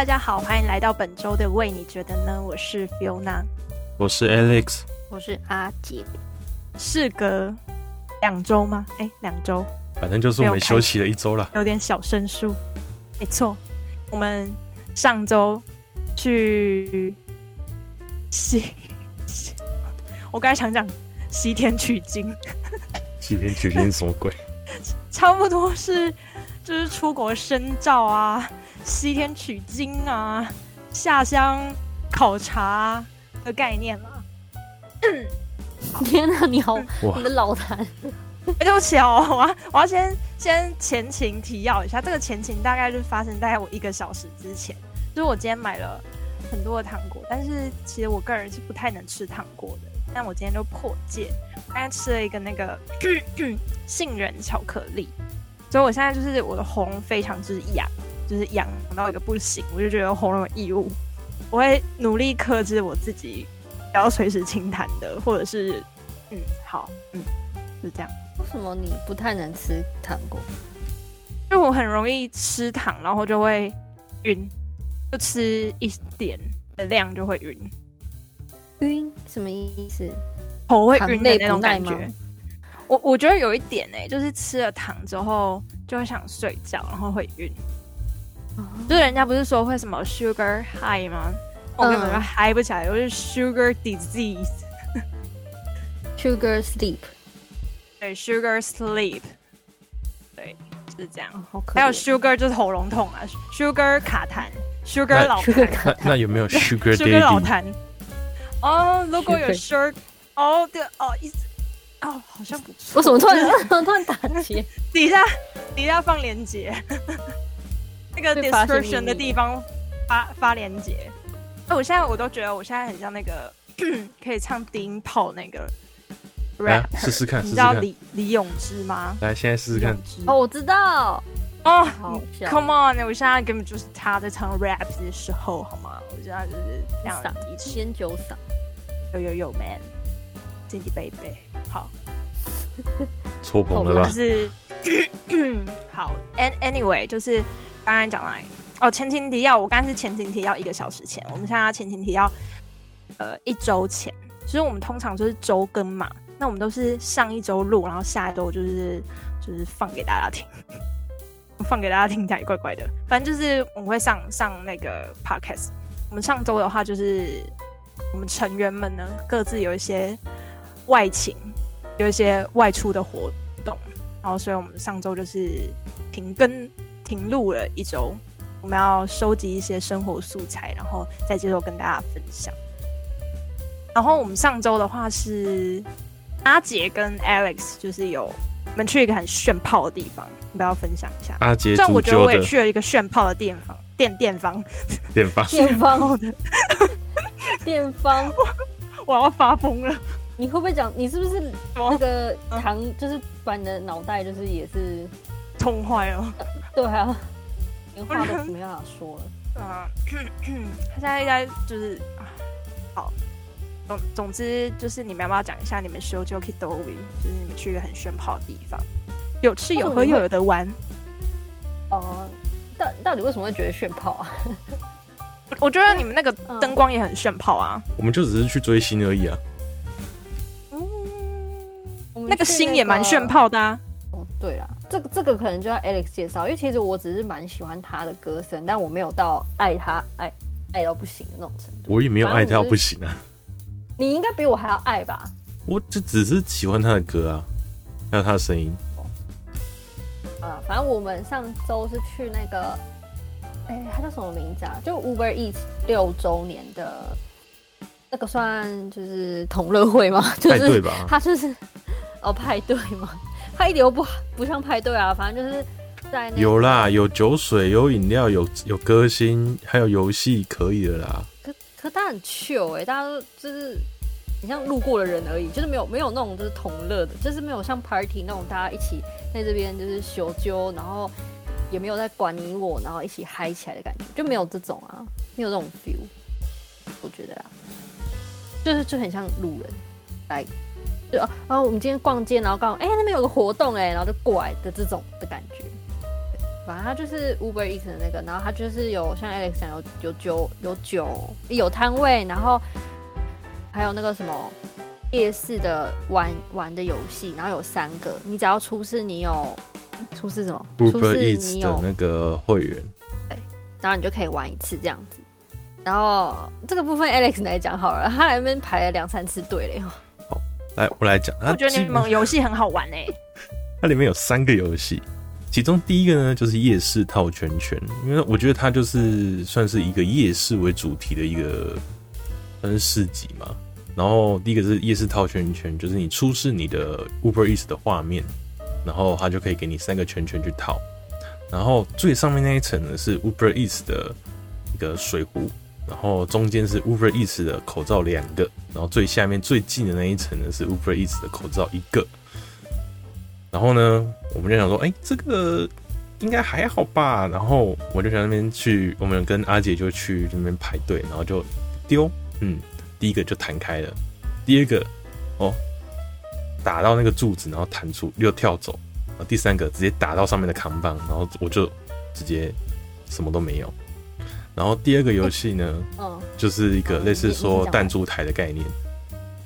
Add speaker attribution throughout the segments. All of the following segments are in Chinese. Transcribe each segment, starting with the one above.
Speaker 1: 嗨，大家好，欢迎来到本周的为，你觉得呢？我是 Fiona，
Speaker 2: 我是 Alex，
Speaker 3: 我是阿杰。
Speaker 1: 事隔两周吗？哎、欸，两周，
Speaker 2: 反正就是我们休息了一周了，
Speaker 1: 有点小生疏。没错，我们上周去西，我刚才想讲西天取经，
Speaker 2: 西天取经什么鬼？
Speaker 1: 差不多是就是出国深造啊。西天取经啊，下乡考察的概念嘛。
Speaker 3: 天哪，你好，你的老坛。
Speaker 1: 对不起哦，我要我要先先前情提要一下，这个前情大概就是发生在我一个小时之前。就是我今天买了很多的糖果，但是其实我个人是不太能吃糖果的。但我今天就破戒，我刚才吃了一个那个 杏仁巧克力，所以我现在就是我的喉咙非常之痒。就是痒到一个不行，我就觉得喉咙有异物，我会努力克制我自己，不要随时清痰的，或者是，嗯，好，嗯，是这样。
Speaker 3: 为什么你不太能吃糖果？
Speaker 1: 因为我很容易吃糖，然后就会晕，就吃一点的量就会晕。
Speaker 3: 晕什么意思？
Speaker 1: 头会晕的那种感觉。我我觉得有一点哎、欸，就是吃了糖之后就会想睡觉，然后会晕。就是人家不是说会什么 sugar high 吗？我根本就嗨不起来，我是 sugar disease，sugar
Speaker 3: sleep，
Speaker 1: 对，sugar sleep，对，就是这样。还有 sugar 就是喉咙痛啊，sugar 卡痰，sugar 老痰。
Speaker 2: 那有没有 sugar
Speaker 1: sugar 老痰？哦，如果有 sugar，哦对哦，意思哦好像不错。
Speaker 3: 我怎么突然 突然打结？
Speaker 1: 底下底下放链接。那个 description 的地方发发链接，哎，我现在我都觉得我现在很像那个 可以唱低音炮那个 rap，
Speaker 2: 试试看，
Speaker 1: 你知道李李永芝吗？
Speaker 2: 来，现在试试看。
Speaker 3: 哦，我知道。
Speaker 1: 哦，Come on，我现在根本就是他在唱 rap 的时候，好吗？我现在就是这样，
Speaker 3: 仙酒嗓。
Speaker 1: 有有有，man，经济贝贝，好，
Speaker 2: 错捧了吧？
Speaker 1: 就是 好，an，anyway，就是。刚才讲来哦，前情提要，我刚才是前情提要一个小时前，我们现在前情提要，呃，一周前。其实我们通常就是周更嘛，那我们都是上一周录，然后下一周就是就是放给大家听，放给大家听起来怪怪的。反正就是我们会上上那个 podcast。我们上周的话就是我们成员们呢各自有一些外勤，有一些外出的活动，然后所以我们上周就是停更。停录了一周，我们要收集一些生活素材，然后再接着跟大家分享。然后我们上周的话是阿杰跟 Alex，就是有我们去一个很炫炮的地方，你不要分享一下？
Speaker 2: 阿杰，
Speaker 1: 虽然我觉得我也去了一个炫炮的店房，店店方，
Speaker 2: 店方，
Speaker 3: 店方的 店方，
Speaker 1: 我要发疯了！
Speaker 3: 你会不会讲？你是不是那个糖？就是把你的脑袋就是也是。
Speaker 1: 痛坏了，
Speaker 3: 对啊，连话都没办法说了。
Speaker 1: 啊，他现在应该就是好，总总之就是你们要不要讲一下你们修 Joki Dowi，就是你们去一个很炫炮的地方，有吃有喝又有得玩。
Speaker 3: 哦，到、呃、到底为什么会觉得炫炮啊？
Speaker 1: 我觉得你们那个灯光也很炫炮啊。
Speaker 2: 我们就只是去追星而已啊。
Speaker 1: 嗯，那个星也蛮炫炮的啊。
Speaker 3: 哦，对啊。这个这个可能就要 Alex 介绍，因为其实我只是蛮喜欢他的歌声，但我没有到爱他爱爱到不行的那种程度。
Speaker 2: 我也没有爱他到不行啊。
Speaker 3: 你应该比我还要爱吧？
Speaker 2: 我就只是喜欢他的歌啊，还有他的声音。
Speaker 3: 啊，反正我们上周是去那个，哎，他叫什么名字啊？就 Uber Eats 六周年的那个算就是同乐会吗？就是、
Speaker 2: 派对吧？
Speaker 3: 他就是哦派对吗？他一点都不不像派对啊，反正就是在有
Speaker 2: 啦，有酒水，有饮料，有有歌星，还有游戏，可以的啦。
Speaker 3: 可可他很 chill 哎、欸，大家都就是你像路过的人而已，就是没有没有那种就是同乐的，就是没有像 party 那种大家一起在这边就是修揪，然后也没有在管你我，然后一起嗨起来的感觉，就没有这种啊，没有这种 feel。我觉得啊，就是就很像路人来。对啊，然后我们今天逛街，然后刚好哎、欸、那边有个活动哎，然后就过来的这种的感觉。反正它就是 Uber Eats 的那个，然后它就是有像 Alex 讲有有酒有酒有摊位，然后还有那个什么夜市的玩玩的游戏，然后有三个，你只要出示你有出示什么
Speaker 2: Uber Eats 的那个会员，
Speaker 3: 对，然后你就可以玩一次这样子。然后这个部分 Alex 来讲好了，他来那边排了两三次队嘞。
Speaker 2: 好，来我来讲，
Speaker 1: 我觉得你们游戏很好玩哎。
Speaker 2: 它里面有三个游戏，其中第一个呢就是夜市套圈圈，因为我觉得它就是算是一个夜市为主题的一个算是市集嘛。然后第一个是夜市套圈圈，就是你出示你的 Uber Eats 的画面，然后它就可以给你三个圈圈去套。然后最上面那一层呢是 Uber Eats 的一个水壶。然后中间是 Uber Eats 的口罩两个，然后最下面最近的那一层呢是 Uber Eats 的口罩一个。然后呢，我们就想说，哎，这个应该还好吧。然后我就想那边去，我们跟阿姐就去那边排队，然后就丢，嗯，第一个就弹开了，第二个哦打到那个柱子，然后弹出又跳走，然后第三个直接打到上面的扛棒，然后我就直接什么都没有。然后第二个游戏呢，嗯，就是一个类似说弹珠台的概念。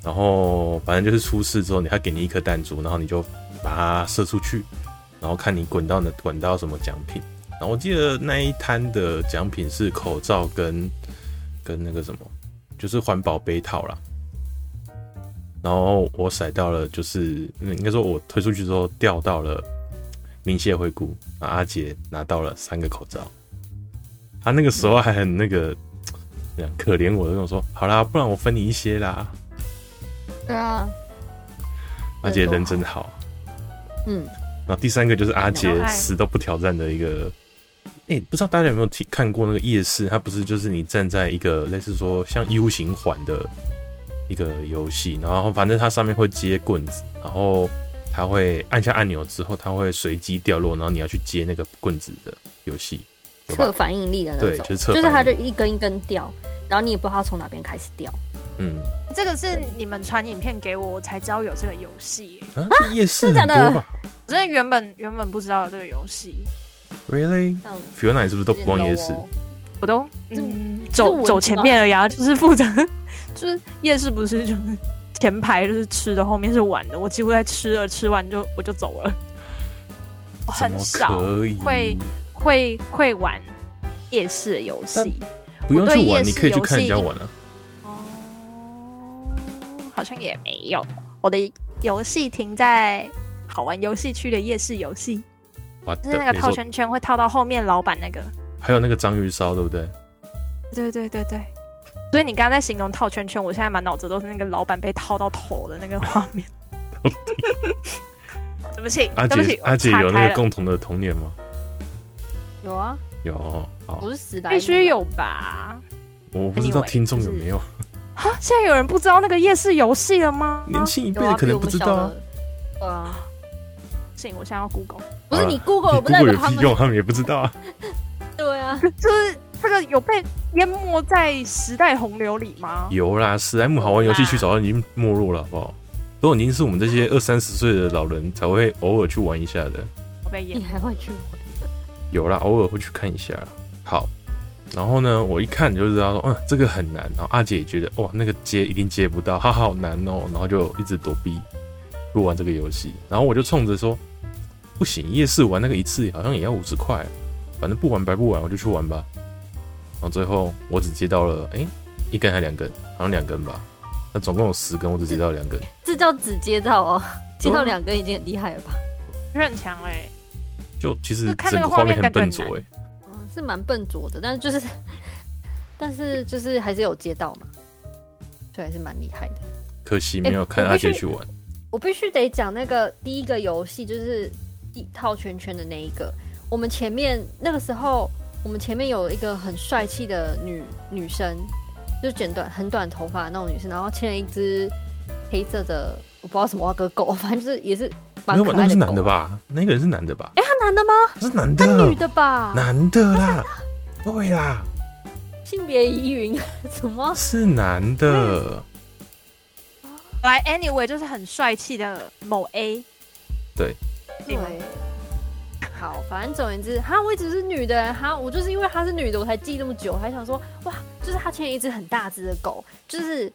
Speaker 2: 然后反正就是出事之后，你他给你一颗弹珠，然后你就把它射出去，然后看你滚到哪滚到什么奖品。然后我记得那一摊的奖品是口罩跟跟那个什么，就是环保杯套啦。然后我甩到了，就是应该说我推出去之后掉到了明谢惠顾，阿杰拿到了三个口罩。他那个时候还很那个，样可怜我的跟我说：“好啦，不然我分你一些啦。”
Speaker 3: 对啊，
Speaker 2: 阿杰人真好。嗯，然后第三个就是阿杰死都不挑战的一个。哎、欸，不知道大家有没有听看过那个夜市？它不是就是你站在一个类似说像 U 型环的一个游戏，然后反正它上面会接棍子，然后它会按下按钮之后，它会随机掉落，然后你要去接那个棍子的游戏。
Speaker 3: 测反应力的那种，对，就是测，就是它就一根一根掉，然后你也不知道从哪边开始掉。
Speaker 2: 嗯，
Speaker 1: 这个是你们传影片给我，我才知道有这个游戏。
Speaker 2: 啊，夜市
Speaker 3: 真的？
Speaker 1: 我真的原本原本不知道有这个游戏。
Speaker 2: Really？Fiona 你是不是都不逛夜市？
Speaker 1: 我都嗯走走前面而已，就是负责，就是夜市不是就是前排就是吃的，后面是玩的。我几乎在吃了，吃完就我就走了。很少会。会会玩夜市游戏，
Speaker 2: 不用去玩，你可以去看人家玩啊。
Speaker 1: 哦，好像也没有。我的游戏停在好玩游戏区的夜市游戏，就是那个套圈圈会套到后面老板那个，
Speaker 2: 还有那个章鱼烧，对不对？
Speaker 1: 对对对对。所以你刚刚在形容套圈圈，我现在满脑子都是那个老板被套到头的那个画面。对不起，
Speaker 2: 阿姐，阿姐有那个共同的童年吗？
Speaker 3: 有啊，
Speaker 2: 有，
Speaker 3: 好，不是时代，
Speaker 1: 必须有吧？
Speaker 2: 我不知道听众有没有。
Speaker 1: 哈，现在有人不知道那个夜市游戏了吗？
Speaker 2: 年轻一辈的可能不知道。
Speaker 1: 啊，行，我现在要 Google。
Speaker 3: 不是你 Google，
Speaker 2: 不代表他们用，他们也不知道啊。
Speaker 3: 对啊，
Speaker 1: 就是这个有被淹没在时代洪流里吗？
Speaker 2: 有啦，史莱姆好玩游戏区早就已经没落了，好不好？都已经是我们这些二三十岁的老人才会偶尔去玩一下的。
Speaker 3: 我被淹，你还会去玩？
Speaker 2: 有啦，偶尔会去看一下。好，然后呢，我一看就知道说，嗯，这个很难。然后阿姐也觉得，哇，那个接一定接不到，它，好难哦。然后就一直躲避不玩这个游戏。然后我就冲着说，不行，夜市玩那个一次好像也要五十块，反正不玩白不玩，我就去玩吧。然后最后我只接到了，哎、欸，一根还两根，好像两根吧。那总共有十根，我只接到两根。
Speaker 3: 这叫只接到哦，接到两根已经很厉害了吧？
Speaker 1: 是很强哎。
Speaker 2: 就其实整个画面很笨拙哎，
Speaker 3: 嗯，是蛮笨拙的，但是就是，但是就是还是有接到嘛，所以还是蛮厉害的。
Speaker 2: 可惜没有看阿杰去玩。欸、
Speaker 3: 我必须得讲那个第一个游戏，就是一套圈圈的那一个。我们前面那个时候，我们前面有一个很帅气的女女生，就是剪短很短头发的那种女生，然后牵了一只黑色的，我不知道什么花哥狗，反正就是也是。
Speaker 2: 没有吧？那个是男的吧？那个人是男的吧？
Speaker 3: 哎、欸，他男的吗？
Speaker 2: 是男的。
Speaker 3: 他女的吧？
Speaker 2: 男的啦，对啦。
Speaker 3: 性别疑云？什么？
Speaker 2: 是男的。
Speaker 1: 来，anyway，就是很帅气的某 A。
Speaker 2: 对。
Speaker 3: 对。好，反正总而言之，哈，我一直是女的，哈，我就是因为她是女的，我才记那么久，还想说，哇，就是他牵一只很大只的狗，就是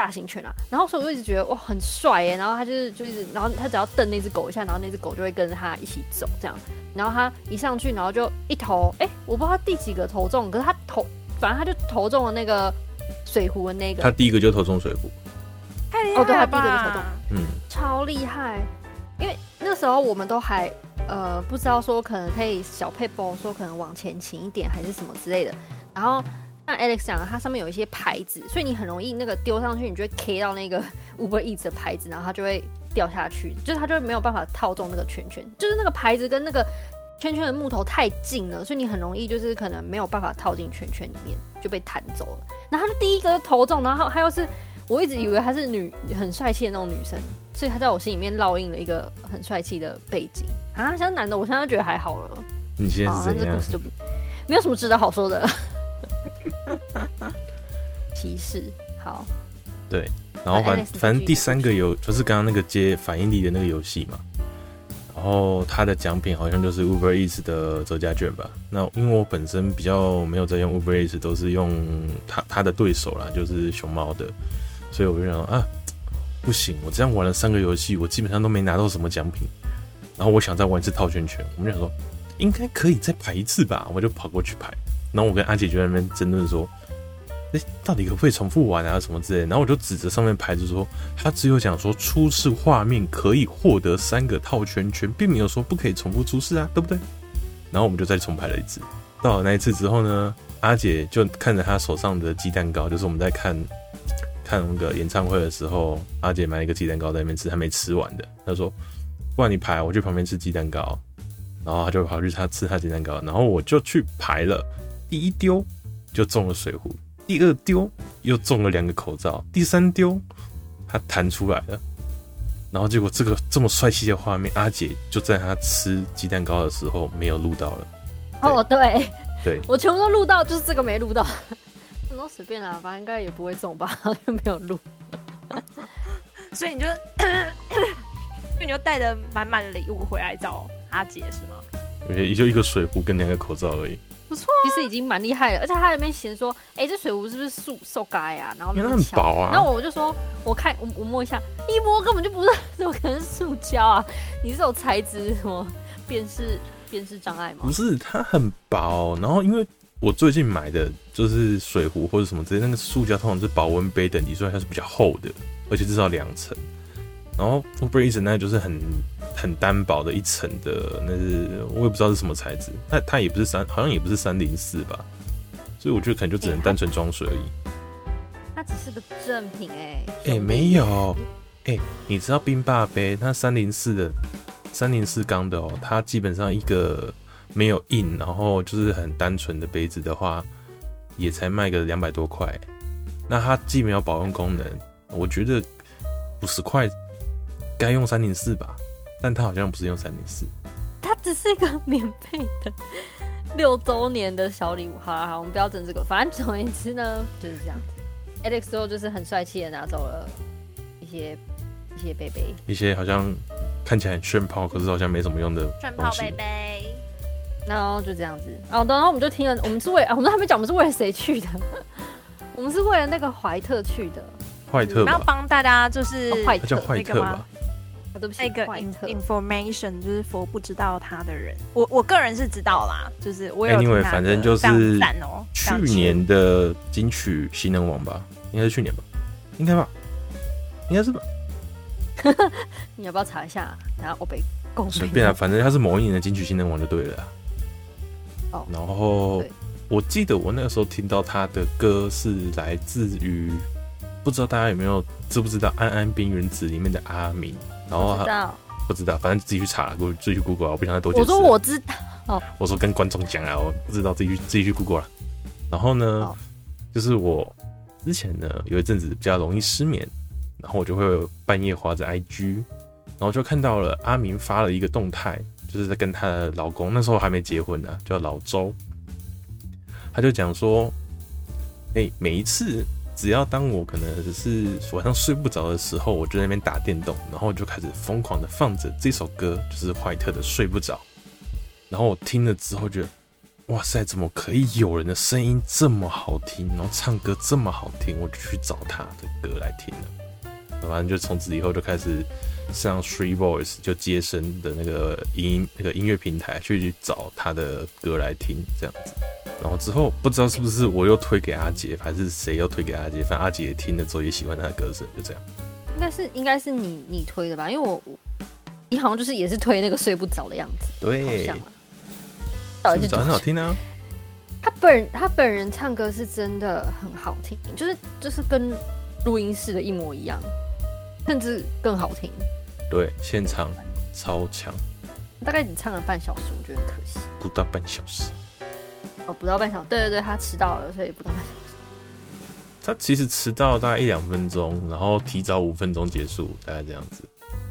Speaker 3: 大型犬啊，然后所以我一直觉得哇很帅耶，然后他就是就一直，然后他只要瞪那只狗一下，然后那只狗就会跟着他一起走。这样，然后他一上去，然后就一头，哎、欸，我不知道他第几个投中，可是他投，反正他就投中了那个水壶的那个，
Speaker 2: 他第一个就投中水壶，
Speaker 1: 太厉害了吧，哦，对，他第一个就投中，
Speaker 3: 嗯，超厉害，因为那时候我们都还。呃，不知道说可能可以小配包，说可能往前倾一点还是什么之类的。然后像 Alex 讲的，它上面有一些牌子，所以你很容易那个丢上去，你就会 K 到那个 Uber Eats 的牌子，然后它就会掉下去，就是它就没有办法套中那个圈圈，就是那个牌子跟那个圈圈的木头太近了，所以你很容易就是可能没有办法套进圈圈里面，就被弹走了。然后他就第一个投中，然后他又是我一直以为她是女很帅气的那种女生。所以她在我心里面烙印了一个很帅气的背景啊，像男的，我现在觉得还好了。
Speaker 2: 你现在是怎样？啊、这故事就
Speaker 3: 没有什么值得好说的。提示好。
Speaker 2: 对，然后反反正第三个游就是刚刚那个接反应力的那个游戏嘛，然后他的奖品好像就是 Uber Eats 的折价券吧。那因为我本身比较没有在用 Uber Eats，都是用他他的对手啦，就是熊猫的，所以我就想啊。不行，我这样玩了三个游戏，我基本上都没拿到什么奖品。然后我想再玩一次套圈圈，我们就想说应该可以再排一次吧，我就跑过去排。然后我跟阿姐就在那边争论说，哎，到底可不可以重复玩啊什么之类。然后我就指着上面牌子说，他只有讲说初次画面可以获得三个套圈圈，并没有说不可以重复出示啊，对不对？然后我们就再重排了一次。到了那一次之后呢，阿姐就看着她手上的鸡蛋糕，就是我们在看。看那个演唱会的时候，阿姐买了一个鸡蛋糕在那边吃，还没吃完的。她说：“不然你排，我去旁边吃鸡蛋糕。”然后她就跑去她吃她鸡蛋糕，然后我就去排了。第一丢就中了水壶，第二丢又中了两个口罩，第三丢它弹出来了。然后结果这个这么帅气的画面，阿姐就在她吃鸡蛋糕的时候没有录到了。
Speaker 3: 哦，对，
Speaker 2: 对，
Speaker 3: 我全部都录到，就是这个没录到。都随便啦，反正应该也不会中吧，就没有录。
Speaker 1: 所以你就，所以你就带着满满的礼物回来找阿姐是
Speaker 2: 吗？也就一个水壶跟两个口罩而已。
Speaker 3: 不错、啊，其实已经蛮厉害了。而且他里面写说，哎、欸，这水壶是不是塑塑胶呀？然后
Speaker 2: 因为它很薄啊。
Speaker 3: 然后我就说，我看我我摸一下，一摸根本就不是，怎么可能是塑胶啊？你是有材质什么辨识辨识障碍吗？
Speaker 2: 不是，它很薄。然后因为。我最近买的就是水壶或者什么之类，那个塑胶通常是保温杯等级，所以它是比较厚的，而且至少两层。然后 Eats 那就是很很单薄的一层的，那是我也不知道是什么材质，那它也不是三，好像也不是三零四吧，所以我觉得可能就只能单纯装水而已。
Speaker 3: 它只是个正品哎、欸，
Speaker 2: 哎、欸、没有，哎、欸、你知道冰霸杯它三零四的三零四钢的哦，它基本上一个。没有印，然后就是很单纯的杯子的话，也才卖个两百多块。那它既没有保温功能，我觉得五十块该用三零四吧。但他好像不是用三零四，
Speaker 3: 它只是一个免费的六周年的小礼物。好了好，我们不要整这个。反正总而言之呢，就是这样子。Alex 之后就是很帅气的拿走了一些一些杯杯，
Speaker 2: 一些好像看起来很炫炮，可是好像没什么用的
Speaker 1: 炫炮杯杯。
Speaker 3: 然后就这样子，然后然后我们就听了，我们是为啊，我们还没讲我们是为了谁去的，我们是为了那个怀特去的。
Speaker 2: 怀特，
Speaker 1: 然后帮大家就是
Speaker 3: 怀特
Speaker 2: 叫怀特吧？
Speaker 3: 对不起，
Speaker 1: 那个 information 就是 for 不知道他的人，我我个人是知道啦，就是我有因为
Speaker 2: 反正就是去年的金曲新人王吧，应该是去年吧，应该吧，应该是吧。
Speaker 3: 你要不要查一下？然后我被公
Speaker 2: 随便啊，反正他是某一年的金曲新人王就对了。
Speaker 3: 哦，
Speaker 2: 然后我记得我那个时候听到他的歌是来自于，不知道大家有没有知不知道《安安冰原子》里面的阿明，然后他
Speaker 3: 不知道，
Speaker 2: 不知道，反正自己去查，自己去 Google 啊，我不想再多解释。
Speaker 3: 我说我知道，哦，
Speaker 2: 我说跟观众讲啊，我不知道，自己去自己去 Google 了。然后呢，哦、就是我之前呢有一阵子比较容易失眠，然后我就会半夜划着 IG，然后就看到了阿明发了一个动态。就是在跟她的老公，那时候还没结婚呢，叫老周。他就讲说：“哎、欸，每一次只要当我可能是晚上睡不着的时候，我就在那边打电动，然后就开始疯狂的放着这首歌，就是怀特的《睡不着》。然后我听了之后觉得，哇塞，怎么可以有人的声音这么好听，然后唱歌这么好听，我就去找他的歌来听了。反正就从此以后就开始上 Three Voice 就接生的那个音那个音乐平台去找他的歌来听，这样子。然后之后不知道是不是我又推给阿杰，还是谁又推给阿杰，反正阿杰也听了之后也喜欢他的歌声，就这样。
Speaker 3: 应该是应该是你你推的吧？因为我你好像就是也是推那个睡不着的样子，
Speaker 2: 对，
Speaker 3: 好像啊。
Speaker 2: 睡不着很好听啊。
Speaker 3: 他本人他本人唱歌是真的很好听，就是就是跟录音室的一模一样，甚至更好听。
Speaker 2: 对，现场超强。
Speaker 3: 大概只唱了半小时，我觉得很可惜。
Speaker 2: 不到半小时。
Speaker 3: 哦，不到半小时。对对对，他迟到了，所以不到半小时。
Speaker 2: 他其实迟到大概一两分钟，然后提早五分钟结束，大概这样子。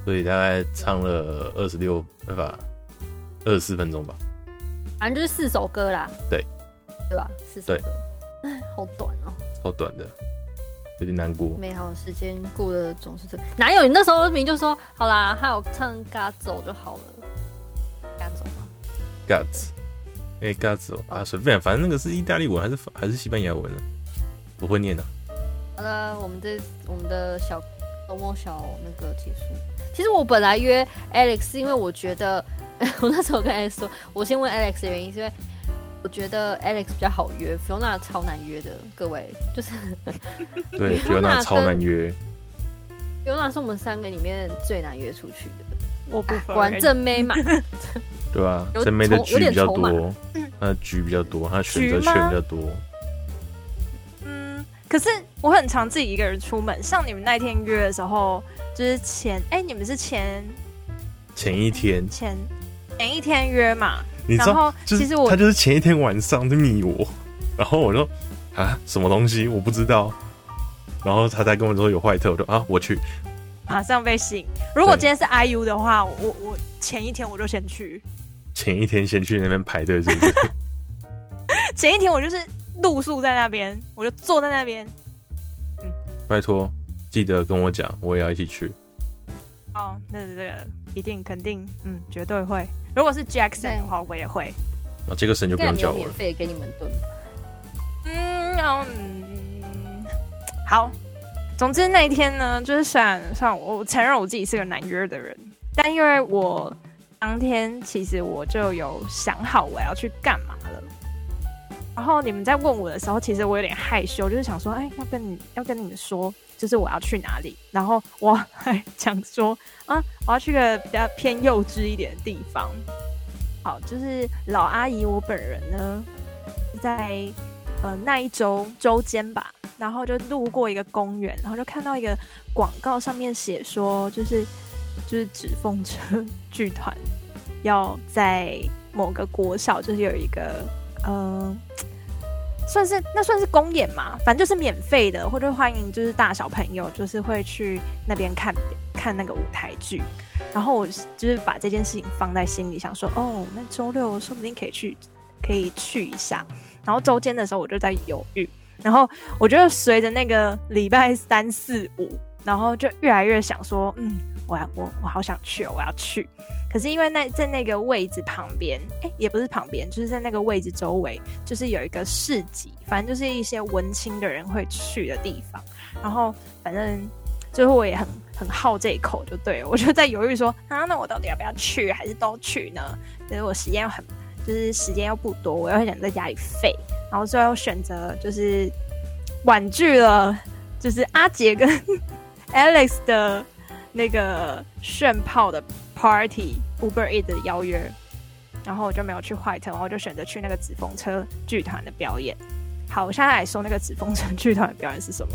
Speaker 2: 所以大概唱了二十六，对吧？二十四分钟吧。
Speaker 3: 反正就是四首歌啦。
Speaker 2: 对。
Speaker 3: 对吧？四首歌。哎，好短哦。
Speaker 2: 好短的，有点难过。
Speaker 3: 美好时间过得总是这，哪有？你那时候明明就说好啦，还有唱《嘎走》就好了，《嘎走》吗？
Speaker 2: 《嘎子》哎，《嘎子》啊，随便，反正那个是意大利文还是还是西班牙文呢？不会念的。
Speaker 3: 好了，我们这我们的小周末小那个结束。其实我本来约 Alex，因为我觉得 我那时候跟 Alex 说，我先问 Alex 的原因是因为。我觉得 Alex 比较好约，Fiona 超难约的。各位就是
Speaker 2: 对，Fiona 超难约。
Speaker 3: Fiona 是我们三个里面最难约出去的。
Speaker 1: 我不
Speaker 3: 果然正妹嘛。
Speaker 2: 对啊，正妹的局比较多，他的局比较多，他选择权比较多。
Speaker 1: 嗯，可是我很常自己一个人出门。像你们那天约的时候，就是前哎、欸，你们是前
Speaker 2: 前一天
Speaker 1: 前前一天约嘛？
Speaker 2: 你知道，其实我他就是前一天晚上就密我，然后我说啊，什么东西我不知道，然后他才跟我说有坏特，我说啊，我去，
Speaker 1: 马上被吸引。如果今天是 IU 的话，我我前一天我就先去，
Speaker 2: 前一天先去那边排队，是不是？
Speaker 1: 前一天我就是露宿在那边，我就坐在那边。
Speaker 2: 嗯，拜托，记得跟我讲，我也要一起去。
Speaker 1: 哦，那是这个一定肯定，嗯，绝对会。如果是 Jackson 的话，我也会。
Speaker 2: 那这个神就不用叫我了。
Speaker 3: 免费给你们炖。
Speaker 1: 嗯，嗯，好。总之那一天呢，就是虽然虽然我承认我自己是个难约的人，但因为我当天其实我就有想好我要去干嘛了。然后你们在问我的时候，其实我有点害羞，就是想说，哎，要跟你要跟你们说，就是我要去哪里。然后我还 讲说，啊，我要去个比较偏幼稚一点的地方。好，就是老阿姨我本人呢，在呃那一周周间吧，然后就路过一个公园，然后就看到一个广告，上面写说，就是就是纸风车 剧团要在某个国小，就是有一个嗯。算是那算是公演嘛，反正就是免费的，或者欢迎就是大小朋友，就是会去那边看看那个舞台剧。然后我就是把这件事情放在心里，想说哦，那周六说不定可以去，可以去一下。然后周间的时候我就在犹豫，然后我觉得随着那个礼拜三四五，然后就越来越想说，嗯，我我我好想去哦，我要去。可是因为那在那个位置旁边，哎、也不是旁边，就是在那个位置周围，就是有一个市集，反正就是一些文青的人会去的地方。然后反正最后我也很很好这一口，就对了，我就在犹豫说啊，那我到底要不要去，还是都去呢？可是我时间又很，就是时间又不多，我又很想在家里废，然后最后选择就是婉拒了，就是阿杰跟 Alex 的那个炫炮的。Party Uber Eats 的邀约，然后我就没有去 White，然后我就选择去那个紫风车剧团的表演。好，我现在来说那个紫风车剧团的表演是什么？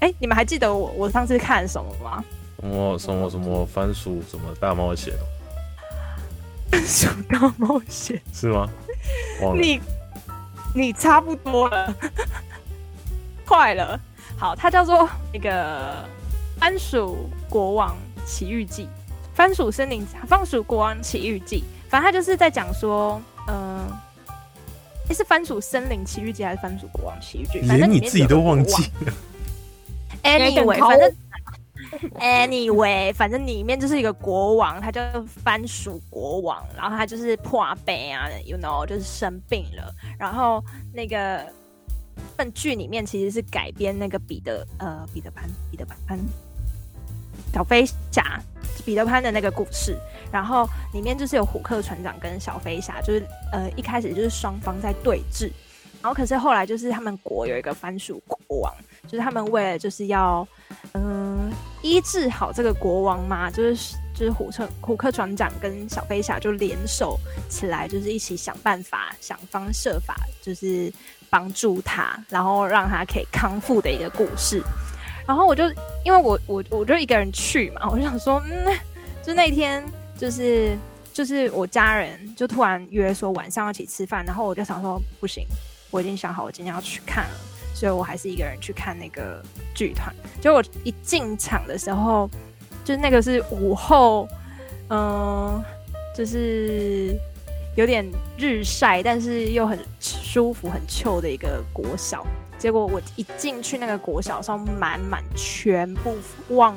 Speaker 1: 哎，你们还记得我我上次看什么吗？
Speaker 2: 什么什么什么番薯什么大冒险？
Speaker 1: 番薯大冒险
Speaker 2: 是吗？
Speaker 1: 你你差不多了，快了。好，它叫做那个番薯国王奇遇记。番薯森林，番薯国王奇遇记，反正他就是在讲说，嗯、呃，是番薯森林奇遇记还是番薯国王奇遇记？反正
Speaker 2: 连你自己都忘记了。
Speaker 1: Anyway，反正 Anyway，反正里面就是一个国王，他叫番薯国王，然后他就是破病啊，you know，就是生病了。然后那个本剧里面其实是改编那个彼得呃彼得潘彼得潘小飞侠彼得潘的那个故事。然后里面就是有虎克船长跟小飞侠，就是呃一开始就是双方在对峙。然后可是后来就是他们国有一个番薯国王，就是他们为了就是要嗯医治好这个国王嘛，就是就是虎克虎克船长跟小飞侠就联手起来，就是一起想办法想方设法，就是帮助他，然后让他可以康复的一个故事。然后我就因为我我我就一个人去嘛，我就想说嗯，就那天就是就是我家人就突然约说晚上要一起吃饭，然后我就想说不行。我已经想好我今天要去看了，所以我还是一个人去看那个剧团。就我一进场的时候，就是那个是午后，嗯、就是有点日晒，但是又很舒服、很 chill 的一个国小。结果我一进去那个国小上，满满全部望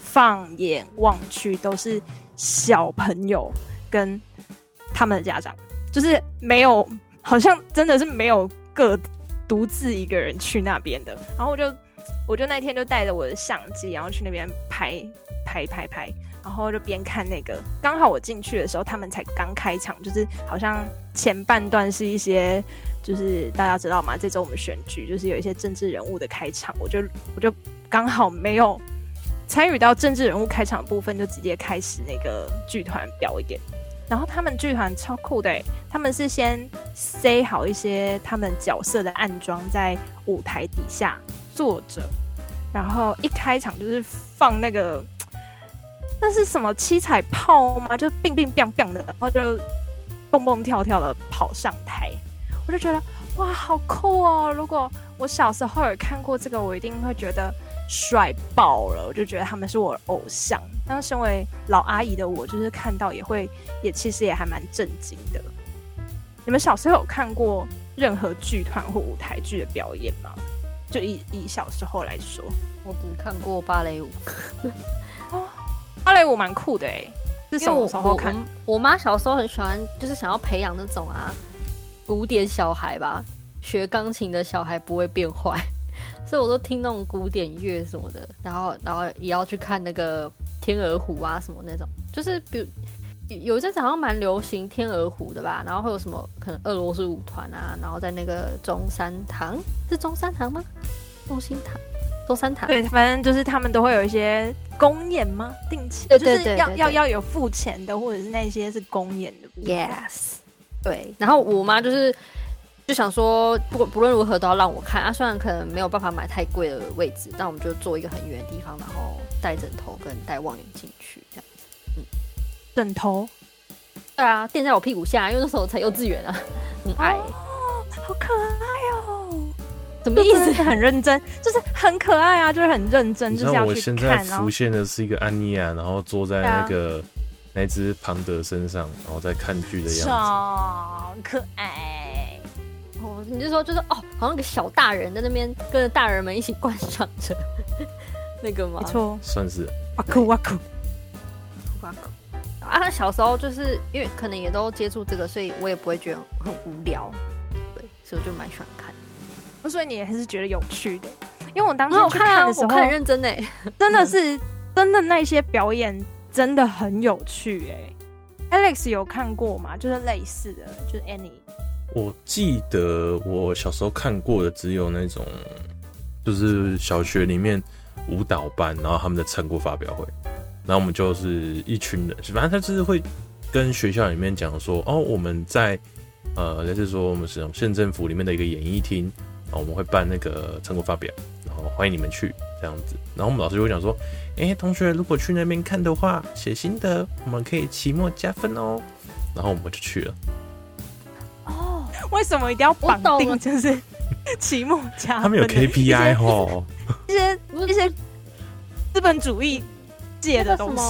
Speaker 1: 放眼望去都是小朋友跟他们的家长，就是没有。好像真的是没有个独自一个人去那边的，然后我就我就那天就带着我的相机，然后去那边拍拍拍拍，然后就边看那个。刚好我进去的时候，他们才刚开场，就是好像前半段是一些，就是大家知道吗？这周我们选举就是有一些政治人物的开场，我就我就刚好没有参与到政治人物开场部分，就直接开始那个剧团表演。然后他们剧团超酷的，他们是先塞好一些他们角色的暗装在舞台底下坐着，然后一开场就是放那个那是什么七彩炮吗？就乒乒乓乓的，然后就蹦蹦跳跳的跑上台，我就觉得哇，好酷哦！如果我小时候有看过这个，我一定会觉得。帅爆了！我就觉得他们是我的偶像。当身为老阿姨的我，就是看到也会，也其实也还蛮震惊的。你们小时候有看过任何剧团或舞台剧的表演吗？就以以小时候来说，
Speaker 3: 我只看过芭蕾舞。
Speaker 1: 哦，芭蕾舞蛮酷的哎，是什么时候看？
Speaker 3: 我妈小时候很喜欢，就是想要培养那种啊古典小孩吧，学钢琴的小孩不会变坏。所以我都听那种古典乐什么的，然后然后也要去看那个天鹅湖啊什么那种，就是比如有一阵子好像蛮流行天鹅湖的吧，然后会有什么可能俄罗斯舞团啊，然后在那个中山堂，是中山堂吗？中心堂，中山堂，
Speaker 1: 对，反正就是他们都会有一些公演吗？定期，对对对，对，就是要要要有付钱的，或者是那些是公演的
Speaker 3: ，yes，对，然后我妈就是。就想说，不管不论如何都要让我看啊！虽然可能没有办法买太贵的位置，但我们就坐一个很远的地方，然后带枕头跟带望远镜去这样子。嗯，
Speaker 1: 枕头？
Speaker 3: 对啊，垫在我屁股下，因为那时候才幼稚园啊，很矮。
Speaker 1: 哦，好可爱哦！
Speaker 3: 什么意思？
Speaker 1: 很认真，就是很可爱啊，就是很认真，就是要去看。
Speaker 2: 我现在浮现的是一个安妮亚，然后坐在那个那只庞德身上，然后在看剧的样子，
Speaker 1: 超可爱。
Speaker 3: 哦，你就说就是哦，好像个小大人在那边跟着大人们一起观赏着那个吗？
Speaker 1: 没错，
Speaker 2: 算是。
Speaker 1: 哇酷哇酷
Speaker 3: 哇酷啊！他小时候就是因为可能也都接触这个，所以我也不会觉得很无聊。对，所以我就蛮喜欢看。
Speaker 1: 所以你也还是觉得有趣的，因为我当时去看的时候，
Speaker 3: 我看很认真哎，
Speaker 1: 真的是真的那些表演真的很有趣哎。Alex 有看过吗？就是类似的，就是 Annie。
Speaker 2: 我记得我小时候看过的只有那种，就是小学里面舞蹈班，然后他们的成果发表会，然后我们就是一群人，反正他就是会跟学校里面讲说，哦，我们在呃，类似说我们是县政府里面的一个演艺厅，啊我们会办那个成果发表，欢迎你们去这样子，然后我们老师就会讲说，哎、欸，同学如果去那边看的话，写心得，我们可以期末加分哦，然后我们就去了。
Speaker 1: 为什么一定要绑定？就是 期末加分
Speaker 2: 他们有 KPI 哦，
Speaker 1: 一些一些资本主义界的东西。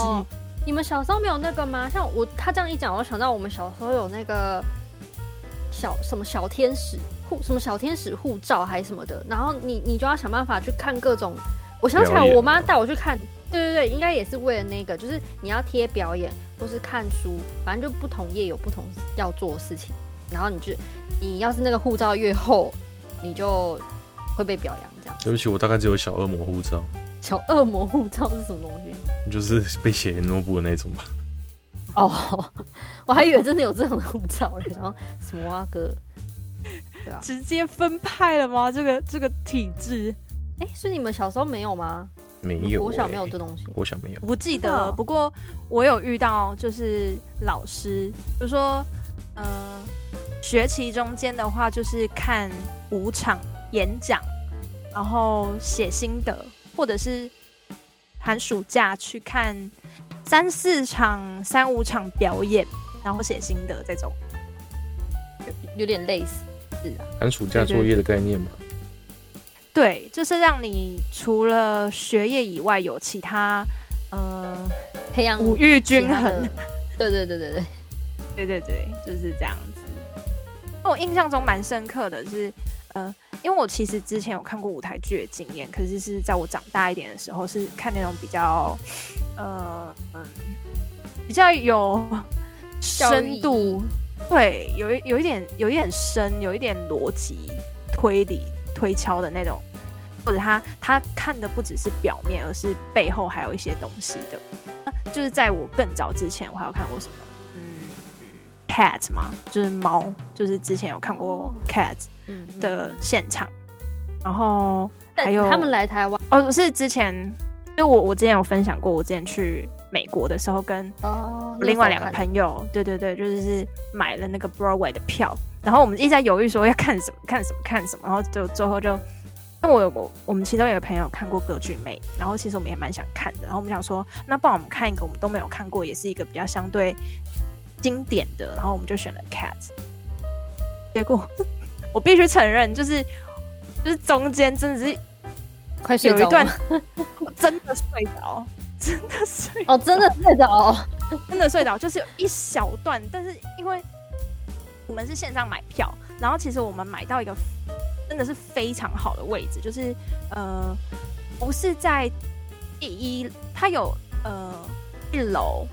Speaker 3: 你们小时候没有那个吗？像我他这样一讲，我想到我们小时候有那个小什么小天使护什么小天使护照还是什么的，然后你你就要想办法去看各种我想起来，我妈带我去看，对对对，应该也是为了那个，就是你要贴表演或是看书，反正就不同页有不同要做的事情，然后你就你要是那个护照越厚，你就会被表扬这样。
Speaker 2: 对不起，我大概只有小恶魔护照。
Speaker 3: 小恶魔护照是什么东西？
Speaker 2: 就是被写诺布的那种吧。
Speaker 3: 哦，我还以为真的有这种护照嘞，然后什么啊哥？对啊，
Speaker 1: 直接分派了吗？这个这个体制？
Speaker 3: 哎、欸，是你们小时候没有吗？
Speaker 2: 没有、欸，
Speaker 3: 我小没有这东西，
Speaker 2: 我小没有，
Speaker 1: 不记得了。不过我有遇到，就是老师，比如说，呃，学期中间的话，就是看五场演讲，然后写心得，或者是寒暑假去看。三四场、三五场表演，然后写心得这种，
Speaker 3: 有，有点类似，
Speaker 2: 寒暑假作业的概念吗？
Speaker 1: 对，就是让你除了学业以外，有其他，呃，
Speaker 3: 培养
Speaker 1: 五育均衡。
Speaker 3: 对对对对对，
Speaker 1: 对对 对，就是这样子。我印象中蛮深刻的是，呃。因为我其实之前有看过舞台剧的经验，可是是在我长大一点的时候，是看那种比较，呃嗯，比较有深度，对，有一有一点有一点深，有一点逻辑推理推敲的那种，或者他他看的不只是表面，而是背后还有一些东西的。就是在我更早之前，我还有看过什么，嗯，Cat 嘛，就是猫，就是之前有看过 Cat。的现场，然后还有
Speaker 3: 他们来台湾
Speaker 1: 哦，是之前因为我我之前有分享过，我之前去美国的时候，跟另外两个朋友，对对对，就是是买了那个 Broadway 的票，然后我们一直在犹豫说要看什么看什么看什么，然后就最后就，因为我我我们其中有个朋友看过歌剧魅，然后其实我们也蛮想看的，然后我们想说，那不然我们看一个我们都没有看过，也是一个比较相对经典的，然后我们就选了 Cats，结果。我必须承认，就是就是中间真的是快睡着，有一段真的睡着，真的睡
Speaker 3: 哦，真的睡着，
Speaker 1: 真的睡着，就是有一小段，但是因为我们是线上买票，然后其实我们买到一个真的是非常好的位置，就是呃不是在第一，它有呃一楼，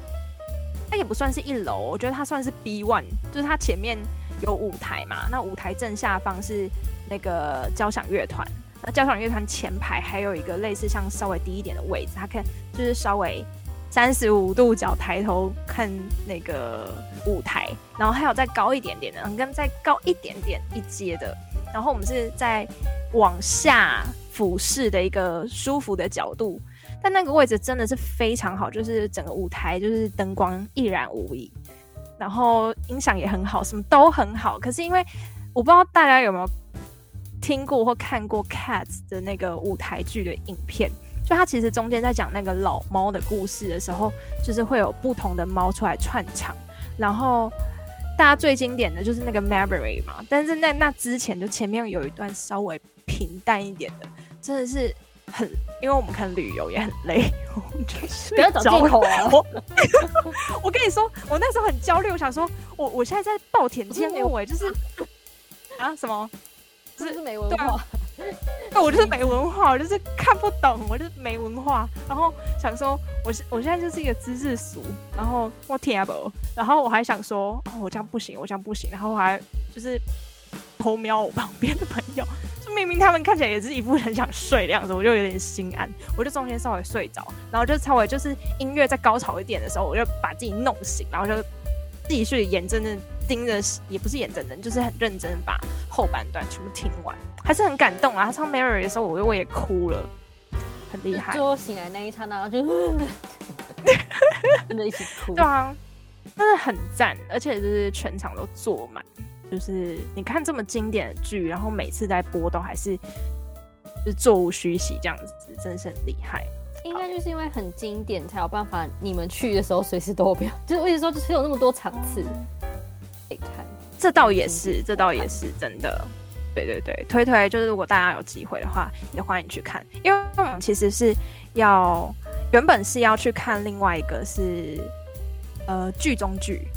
Speaker 1: 它也不算是一楼，我觉得它算是 B one，就是它前面。有舞台嘛？那舞台正下方是那个交响乐团，那交响乐团前排还有一个类似像稍微低一点的位置，他看就是稍微三十五度角抬头看那个舞台，然后还有再高一点点的，跟再高一点点一阶的，然后我们是在往下俯视的一个舒服的角度，但那个位置真的是非常好，就是整个舞台就是灯光一览无遗。然后音响也很好，什么都很好。可是因为我不知道大家有没有听过或看过《Cats》的那个舞台剧的影片，就它其实中间在讲那个老猫的故事的时候，就是会有不同的猫出来串场。然后大家最经典的就是那个 Mayberry 嘛，但是那那之前就前面有一段稍微平淡一点的，真的是。很，因为我们看旅游也很累，我们就是不要找借口啊！我 我跟你说，我那时候很焦虑，我想说，我我现在在暴殄天物，哎，就是啊什么，
Speaker 3: 就是没文化，
Speaker 1: 那，我就是没文化，我就是看不懂，我就是没文化，然后想说，我是我现在就是一个知识俗，然后我听不，然后我还想说，哦，我这样不行，我这样不行，然后我还就是偷瞄我旁边的朋友。就明明他们看起来也是一副很想睡的样子，我就有点心安，我就中间稍微睡着，然后就稍微就是音乐再高潮一点的时候，我就把自己弄醒，然后就自己去眼睁睁盯着，也不是眼睁睁，就是很认真把后半段全部听完，还是很感动啊！他唱《Mary》的时候，我我也哭了，很厉害。
Speaker 3: 就我醒来那一刹那，就 真的一起哭。
Speaker 1: 对啊，真的很赞，而且就是全场都坐满。就是你看这么经典的剧，然后每次在播都还是就是座无虚席这样子，真的是很厉害。
Speaker 3: 应该就是因为很经典，才有办法你们去的时候随时都有表，就是我一直说就是有那么多场次可以看。
Speaker 1: 这倒也是，这倒也是真的。对对对，推推就是如果大家有机会的话，也欢迎去看。因为我们其实是要原本是要去看另外一个是呃剧中剧，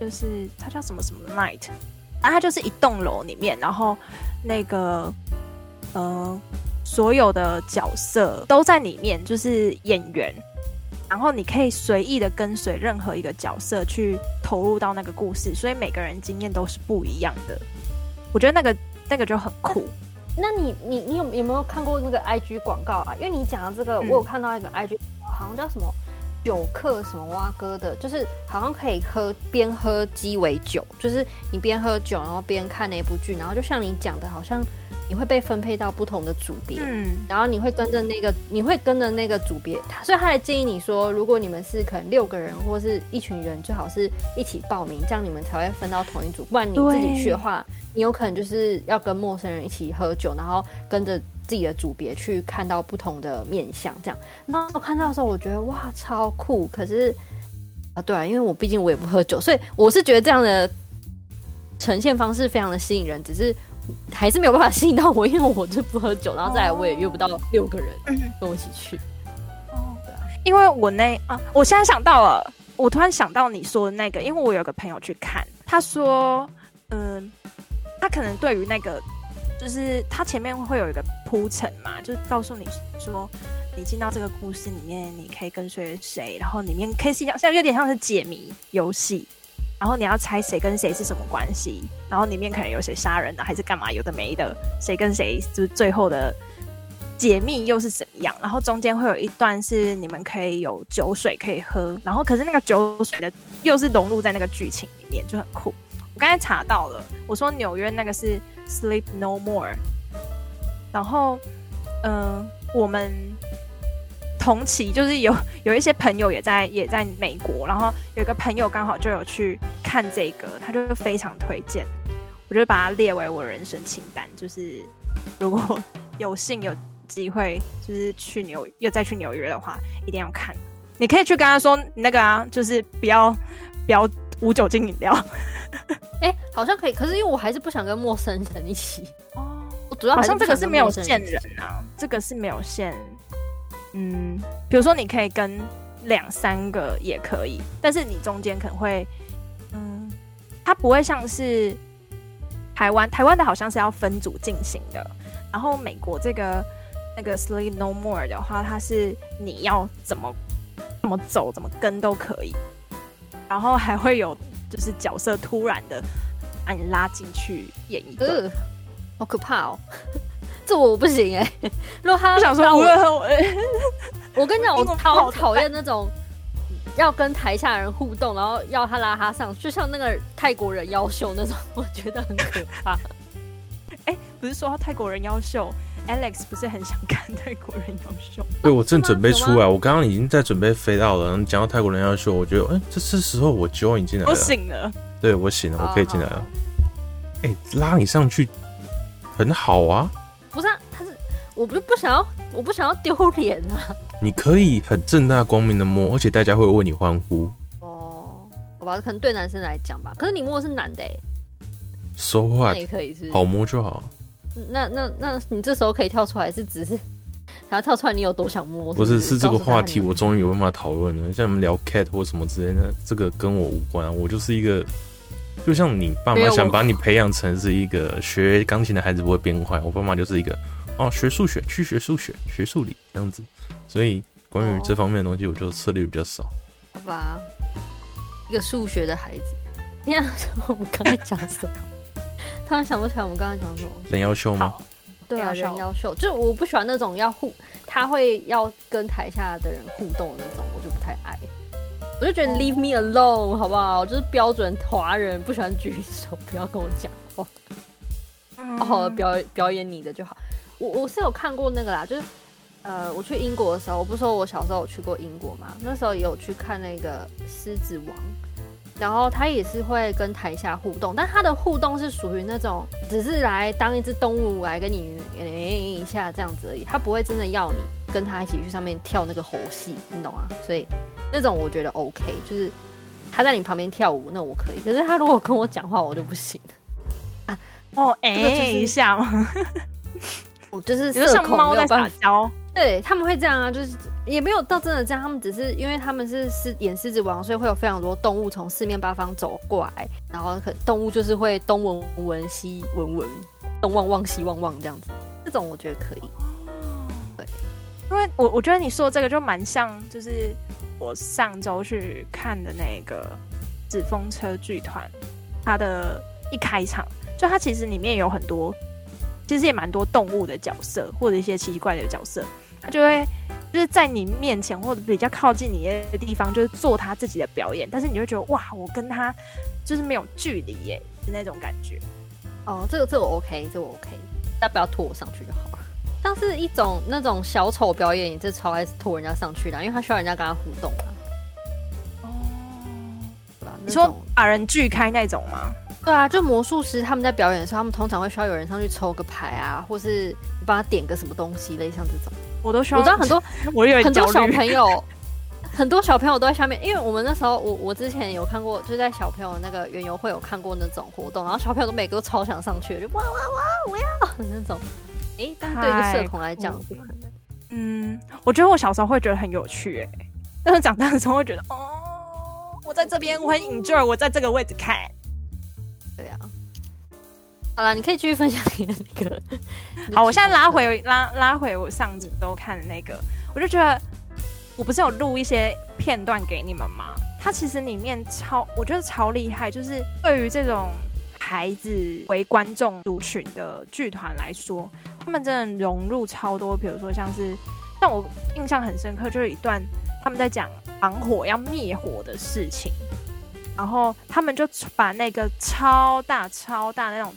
Speaker 1: 就是它叫什么什么 Night。然后它就是一栋楼里面，然后那个呃所有的角色都在里面，就是演员。然后你可以随意的跟随任何一个角色去投入到那个故事，所以每个人经验都是不一样的。我觉得那个那个就很酷。
Speaker 3: 那你你你有有没有看过那个 IG 广告啊？因为你讲的这个，我有看到一个 IG，好像叫什么酒客什么蛙哥的，就是好像可以喝边喝鸡尾酒，就是你边喝酒然后边看那部剧，然后就像你讲的，好像。你会被分配到不同的组别，嗯，然后你会跟着那个，你会跟着那个组别，所以他还建议你说，如果你们是可能六个人或是一群人，最好是一起报名，这样你们才会分到同一组。不然你自己去的话，你有可能就是要跟陌生人一起喝酒，然后跟着自己的组别去看到不同的面相，这样。那我看到的时候，我觉得哇，超酷。可是啊，对啊，因为我毕竟我也不喝酒，所以我是觉得这样的呈现方式非常的吸引人，只是。还是没有办法吸引到我，因为我就不喝酒，然后再来我也约不到六个人跟我一起去。
Speaker 1: 哦，对啊，因为我那啊，我现在想到了，我突然想到你说的那个，因为我有个朋友去看，他说，嗯，他可能对于那个，就是他前面会有一个铺陈嘛，就是告诉你说，你进到这个故事里面，你可以跟随谁，然后里面可以像像有点像是解谜游戏。然后你要猜谁跟谁是什么关系，然后里面可能有谁杀人的，还是干嘛，有的没的，谁跟谁就是最后的解密又是怎么样？然后中间会有一段是你们可以有酒水可以喝，然后可是那个酒水的又是融入在那个剧情里面，就很酷。我刚才查到了，我说纽约那个是 Sleep No More，然后嗯、我们。同期就是有有一些朋友也在也在美国，然后有一个朋友刚好就有去看这个，他就非常推荐，我就把它列为我人生清单。就是如果有幸有机会，就是去纽又再去纽约的话，一定要看。你可以去跟他说那个啊，就是不要不要无酒精饮料。
Speaker 3: 哎、欸，好像可以，可是因为我还是不想跟陌生人一起哦。我主要
Speaker 1: 好像这个是没有限人啊，这个是没有限。嗯，比如说你可以跟两三个也可以，但是你中间可能会，嗯，它不会像是台湾，台湾的好像是要分组进行的，然后美国这个那个 Sleep No More 的话，它是你要怎么怎么走怎么跟都可以，然后还会有就是角色突然的把你拉进去演一个，
Speaker 3: 呃，好可怕哦。这我不行哎、欸！如果他
Speaker 1: 想说我，
Speaker 3: 我跟你讲，我超讨厌那种要跟台下人互动，然后要他拉他上，就像那个泰国人妖秀那种，我觉得很可怕。
Speaker 1: 哎、欸，不是说泰国人妖秀，Alex 不是很想看泰国人妖秀？
Speaker 2: 对，我正准备出来，我刚刚已经在准备飞到了。讲到泰国人妖秀，我觉得，哎、欸，这是时候我 join 进来了。
Speaker 1: 我醒了，
Speaker 2: 对我醒了，我可以进来了。哎、欸，拉你上去很好啊。
Speaker 3: 不是、啊，他是，我不是不想要，我不想要丢脸啊。
Speaker 2: 你可以很正大光明的摸，而且大家会为你欢呼。
Speaker 3: 哦，好吧，可能对男生来讲吧。可是你摸的是男的哎、欸。
Speaker 2: 说话
Speaker 3: 也可以是，
Speaker 2: 好摸就好。
Speaker 3: 那那那你这时候可以跳出来，是只是想要跳出来，你有多想摸是不是？
Speaker 2: 不是，是这个话题，我终于有办法讨论了。像你们聊 cat 或什么之类的，这个跟我无关。我就是一个。就像你爸妈想把你培养成是一个学钢琴的孩子不会变坏，我爸妈就是一个哦学数学去学数学学数理这样子，所以关于这方面的东西，我就策略比较少。
Speaker 3: 好吧，一个数学的孩子，你看我们刚才讲什么？突然想不起来我们刚才讲什么？
Speaker 2: 人妖秀吗？
Speaker 3: 对啊，人妖秀，就我不喜欢那种要互，他会要跟台下的人互动的那种，我就不太爱。我就觉得 leave me alone 好不好？就是标准华人，不喜欢举手，不要跟我讲话，好好的表表演你的就好。我我是有看过那个啦，就是呃，我去英国的时候，我不是说我小时候有去过英国嘛，那时候也有去看那个狮子王，然后他也是会跟台下互动，但他的互动是属于那种只是来当一只动物来跟你诶一下这样子而已，他不会真的要你跟他一起去上面跳那个猴戏，你懂吗？所以。那种我觉得 OK，就是他在你旁边跳舞，那我可以。可是他如果跟我讲话，我就不行 啊。
Speaker 1: 哦，哎、欸，就是、一下嘛，
Speaker 3: 我就是
Speaker 1: 就像猫在撒娇。
Speaker 3: 对，他们会这样啊，就是也没有到真的这样，他们只是因为他们是狮演狮子王，所以会有非常多动物从四面八方走过来，然后可动物就是会东闻闻西闻闻，东望望西望望这样子。这种我觉得可以。
Speaker 1: 因为我我觉得你说这个就蛮像，就是我上周去看的那个纸风车剧团，它的一开场，就它其实里面有很多，其实也蛮多动物的角色，或者一些奇奇怪的角色，它就会就是在你面前或者比较靠近你的地方，就是做他自己的表演，但是你会觉得哇，我跟他就是没有距离耶的那种感觉。
Speaker 3: 哦，这个这个 OK，这个 OK，但不要拖我上去就好了。像是一种那种小丑表演，你这超爱拖人家上去的，因为他需要人家跟他互动啊。
Speaker 1: 哦，对吧？你说把人锯开那种吗？
Speaker 3: 对啊，就魔术师他们在表演的时候，他们通常会需要有人上去抽个牌啊，或是帮他点个什么东西，类像这种。
Speaker 1: 我都需要，
Speaker 3: 我知道很多，
Speaker 1: 我有
Speaker 3: 很多小朋友，很多小朋友都在下面，因为我们那时候，我我之前有看过，就是在小朋友那个园游会有看过那种活动，然后小朋友都每个都超想上去，就哇哇哇，我要那种。哎、欸，但是对一个社恐来讲，
Speaker 1: 嗯，我觉得我小时候会觉得很有趣，哎，但是长大的时候会觉得，哦，我在这边我很 enjoy，我在这个位置看。
Speaker 3: 好了，你可以继续分享你的那个。
Speaker 1: 好，我现在拉回拉拉回我上集都看的那个，我就觉得，我不是有录一些片段给你们吗？它其实里面超，我觉得超厉害，就是对于这种。孩子为观众族群的剧团来说，他们真的融入超多，比如说像是，但我印象很深刻，就是一段他们在讲防火要灭火的事情，然后他们就把那个超大超大那种，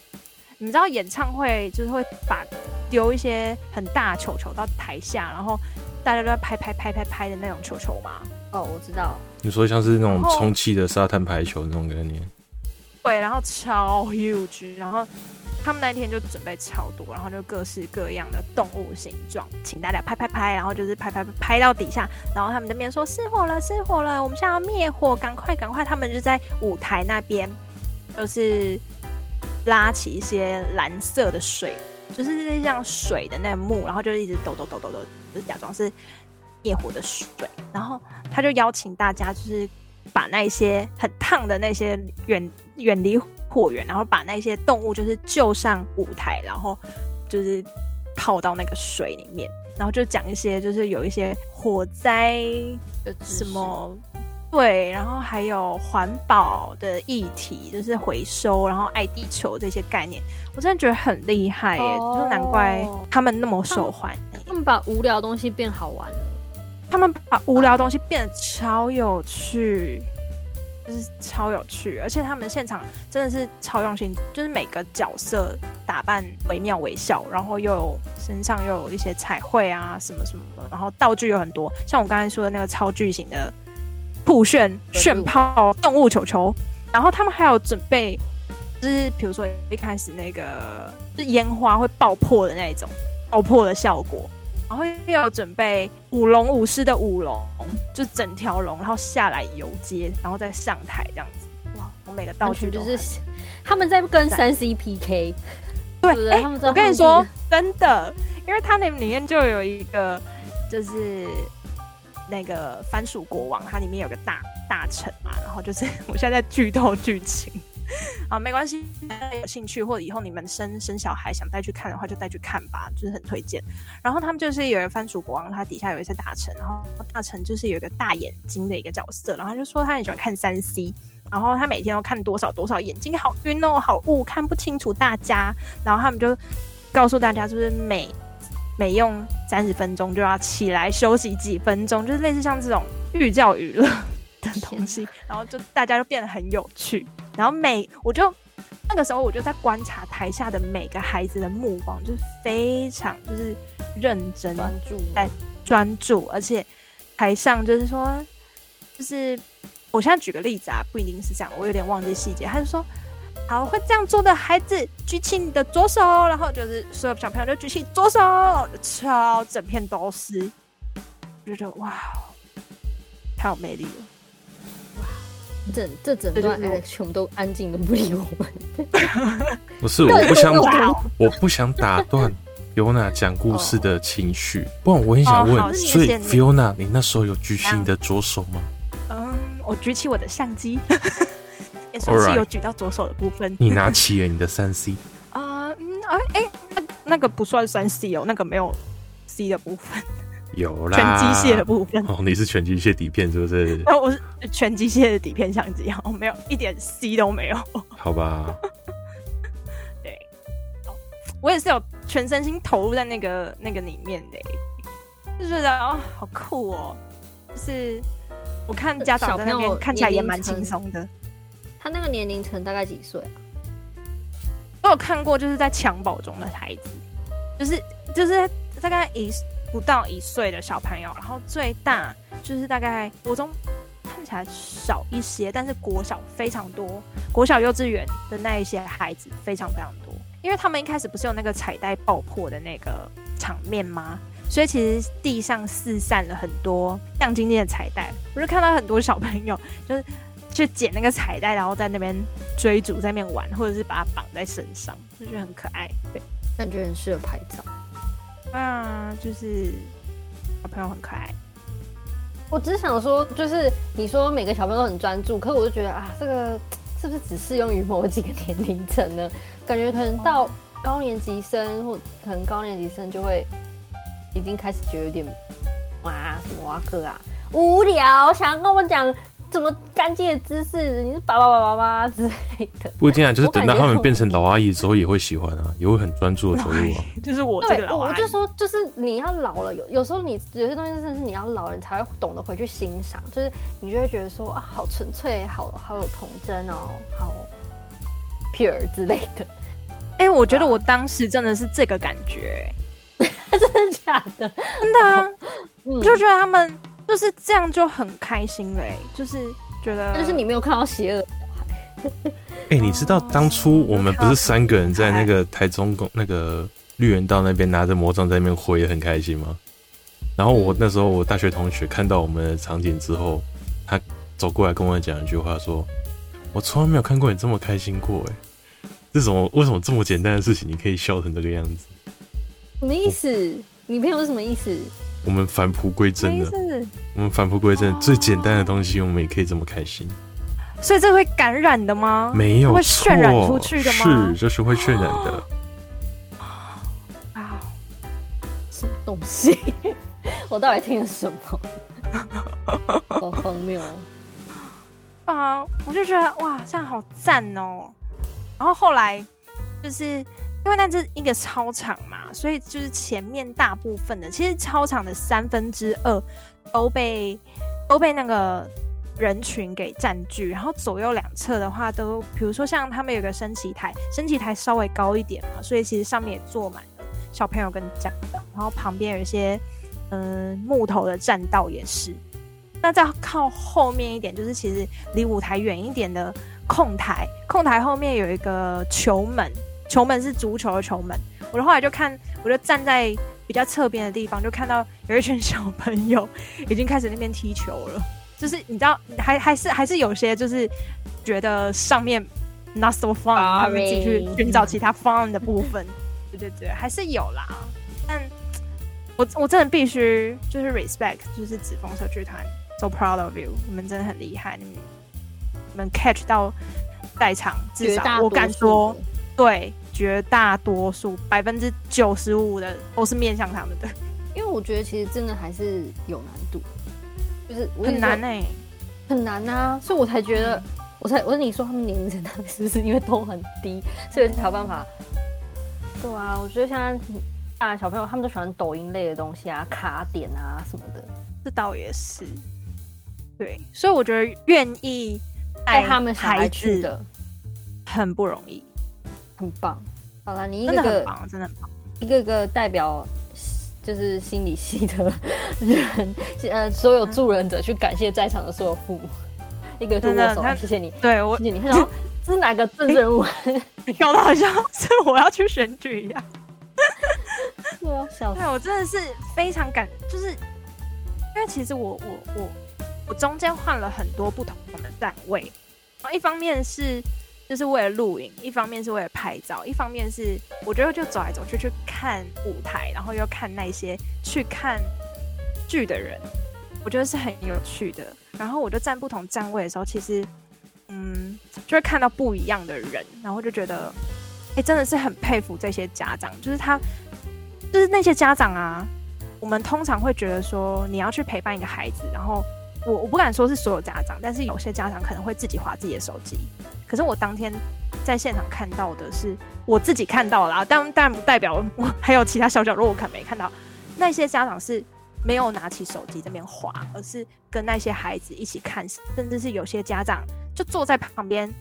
Speaker 1: 你知道演唱会就是会把丢一些很大球球到台下，然后大家都在拍拍拍拍拍的那种球球吗？
Speaker 3: 哦，我知道。
Speaker 2: 你说像是那种充气的沙滩排球那种概念。
Speaker 1: 对，然后超 huge，然后他们那天就准备超多，然后就各式各样的动物形状，请大家拍拍拍，然后就是拍拍拍到底下，然后他们那边说失火了，失火了，我们现在要灭火，赶快赶快！他们就在舞台那边，就是拉起一些蓝色的水，就是像水的那幕，然后就一直抖抖抖抖抖，就假装是灭火的水，然后他就邀请大家就是。把那些很烫的那些远远离火源，然后把那些动物就是救上舞台，然后就是泡到那个水里面，然后就讲一些就是有一些火灾什么对，然后还有环保的议题，就是回收，然后爱地球这些概念，我真的觉得很厉害耶，哦、就难怪他们那么受欢迎。
Speaker 3: 他们把无聊东西变好玩了。
Speaker 1: 他们把无聊的东西变得超有趣，就是超有趣，而且他们现场真的是超用心，就是每个角色打扮惟妙惟肖，然后又有身上又有一些彩绘啊什么什么的，然后道具有很多，像我刚才说的那个超巨型的酷炫炫炮动物球球，然后他们还有准备，就是比如说一开始那个是烟花会爆破的那种爆破的效果。然后又要准备舞龙舞狮的舞龙，就整条龙，然后下来游街，然后再上台这样子。哇！我每个道具就是
Speaker 3: 他们在跟三 C PK，
Speaker 1: 对，对、欸、他们我跟你说真的，因为他那里面就有一个，就是那个番薯国王，它里面有个大大臣嘛，然后就是 我现在在剧透剧情。啊，没关系，大家有兴趣或者以后你们生生小孩想带去看的话，就带去看吧，就是很推荐。然后他们就是有一个番薯国王，他底下有一些大臣，然后大臣就是有一个大眼睛的一个角色，然后他就说他很喜欢看三 C，然后他每天都看多少多少，眼睛好晕哦，好雾，看不清楚大家。然后他们就告诉大家，就是每每用三十分钟就要起来休息几分钟，就是类似像这种寓教于乐的东西，然后就大家就变得很有趣。然后每我就那个时候我就在观察台下的每个孩子的目光，就是非常就是认真专注在专注，而且台上就是说，就是我现在举个例子啊，不一定是这样，我有点忘记细节。他就说，好，会这样做的孩子举起你的左手，然后就是所有小朋友就举起左手，超整片都是，我就觉得哇，太有魅力了。
Speaker 3: 整这整段哎，全部都安静的不理我们。
Speaker 2: 不是，我不想 打，我不想打断 Fiona 讲故事的情绪。不然我很想问，所以 Fiona，你那时候有举起你的左手吗？
Speaker 1: 嗯，我举起我的相机，也算是有举到左手的部分。
Speaker 2: 你拿起了你的三 C
Speaker 1: 啊？嗯，哎哎，那那个不算三 C 哦，那个没有 C 的部分。
Speaker 2: 有啦，
Speaker 1: 全机械的部分。
Speaker 2: 哦，你是全机械底片是不是？
Speaker 1: 那我是全机械的底片相机，哦，没有一点 C 都没有。
Speaker 2: 好吧。
Speaker 1: 对，我也是有全身心投入在那个那个里面的，就觉得哦，好酷哦。就是我看家长在那边看起来也蛮轻松的。
Speaker 3: 他那个年龄层大概几岁啊？
Speaker 1: 我有看过，就是在襁褓中的孩子，就是就是大概一不到一岁的小朋友，然后最大就是大概国中看起来少一些，但是国小非常多，国小幼稚园的那一些孩子非常非常多，因为他们一开始不是有那个彩带爆破的那个场面吗？所以其实地上四散了很多亮晶晶的彩带，我就看到很多小朋友就是。去捡那个彩带，然后在那边追逐，在那边玩，或者是把它绑在身上，就觉得很可爱。对，
Speaker 3: 感觉很适合拍照。
Speaker 1: 啊，就是小朋友很可爱。
Speaker 3: 我只是想说，就是你说每个小朋友都很专注，可是我就觉得啊，这个是不是只适用于某几个年龄层呢？感觉可能到高年级生，或可能高年级生就会已经开始觉得有点哇什么哇哥啊无聊，想要跟我讲。什么干净的姿势？你是爸爸爸爸妈之类的？
Speaker 2: 不一定啊，就是等到他们变成老阿姨之后，也会喜欢啊，也会很专注的投入啊。
Speaker 1: 就是我这个老阿姨，
Speaker 3: 我就说，就是你要老了，有有时候你有些东西真的是你要老了，你才会懂得回去欣赏，就是你就会觉得说啊，好纯粹，好好有童真哦，好 pure 之类的。
Speaker 1: 哎、欸，我觉得我当时真的是这个感觉，
Speaker 3: 真的假的？
Speaker 1: 真的啊，我 就觉得他们。就是这样就很开心嘞，就是觉得，
Speaker 3: 就是你没有看到邪恶小孩。
Speaker 2: 哎、欸，你知道当初我们不是三个人在那个台中公那个绿园道那边拿着魔杖在那边挥的很开心吗？然后我那时候我大学同学看到我们的场景之后，他走过来跟我讲一句话，说：“我从来没有看过你这么开心过。”哎，这种为什么这么简单的事情你可以笑成这个样子？
Speaker 3: 什么意思？你朋友是什么意思？
Speaker 2: 我们返璞归真的，我们返璞归真，最简单的东西，我们也可以这么开心。
Speaker 1: 所以这会感染的吗？
Speaker 2: 没有，
Speaker 1: 会渲染出去的吗？
Speaker 2: 是，就是会渲染的。
Speaker 3: 啊，什么东西？我到底听了什么？好荒谬
Speaker 1: 啊！我就觉得哇，这样好赞哦。然后后来就是。因为那是一个操场嘛，所以就是前面大部分的，其实操场的三分之二都被都被那个人群给占据，然后左右两侧的话都，比如说像他们有个升旗台，升旗台稍微高一点嘛，所以其实上面也坐满了小朋友跟家长，然后旁边有一些嗯木头的栈道也是。那再靠后面一点，就是其实离舞台远一点的控台，控台后面有一个球门。球门是足球的球门，我后来就看，我就站在比较侧边的地方，就看到有一群小朋友已经开始那边踢球了。就是你知道，还还是还是有些就是觉得上面 not so fun，他们自己去寻找其他 fun 的部分。对对对，还是有啦。但我我真的必须就是 respect，就是紫风社剧团，so proud of you，你们真的很厉害，你们你们 catch 到在场，至少我敢说。对，绝大多数百分之九十五的都是面向他们的，
Speaker 3: 因为我觉得其实真的还是有难度，就是
Speaker 1: 很难哎、欸，
Speaker 3: 很难啊，所以我才觉得，嗯、我才我跟你说他们年龄层他们是不是因为都很低，所以才有办法。对啊，我觉得像啊小朋友他们都喜欢抖音类的东西啊，卡点啊什么的，
Speaker 1: 这倒也是。对，所以我觉得愿意带他们孩子的很不容易。
Speaker 3: 很棒，好了，你一个个真的很棒，真的很棒，一个个代表就是心理系的人，呃，所有助人者去感谢在场的所有父母，一个个握手，谢谢你，
Speaker 1: 对我，谢谢你。他说 这是哪个政治人物？搞得好像是我要去选举一样。
Speaker 3: 对啊，笑死！
Speaker 1: 对，我真的是非常感，就是因为其实我我我我中间换了很多不同的站位，然后一方面是。就是为了录影，一方面是为了拍照，一方面是我觉得就走来走去去看舞台，然后又看那些去看剧的人，我觉得是很有趣的。然后我就站不同站位的时候，其实嗯，就会看到不一样的人，然后就觉得，哎、真的是很佩服这些家长，就是他，就是那些家长啊，我们通常会觉得说，你要去陪伴一个孩子，然后我我不敢说是所有家长，但是有些家长可能会自己划自己的手机。可是我当天在现场看到的是我自己看到了，但但不代表我还有其他小角落我可没看到。那些家长是没有拿起手机这边划，而是跟那些孩子一起看，甚至是有些家长就坐在旁边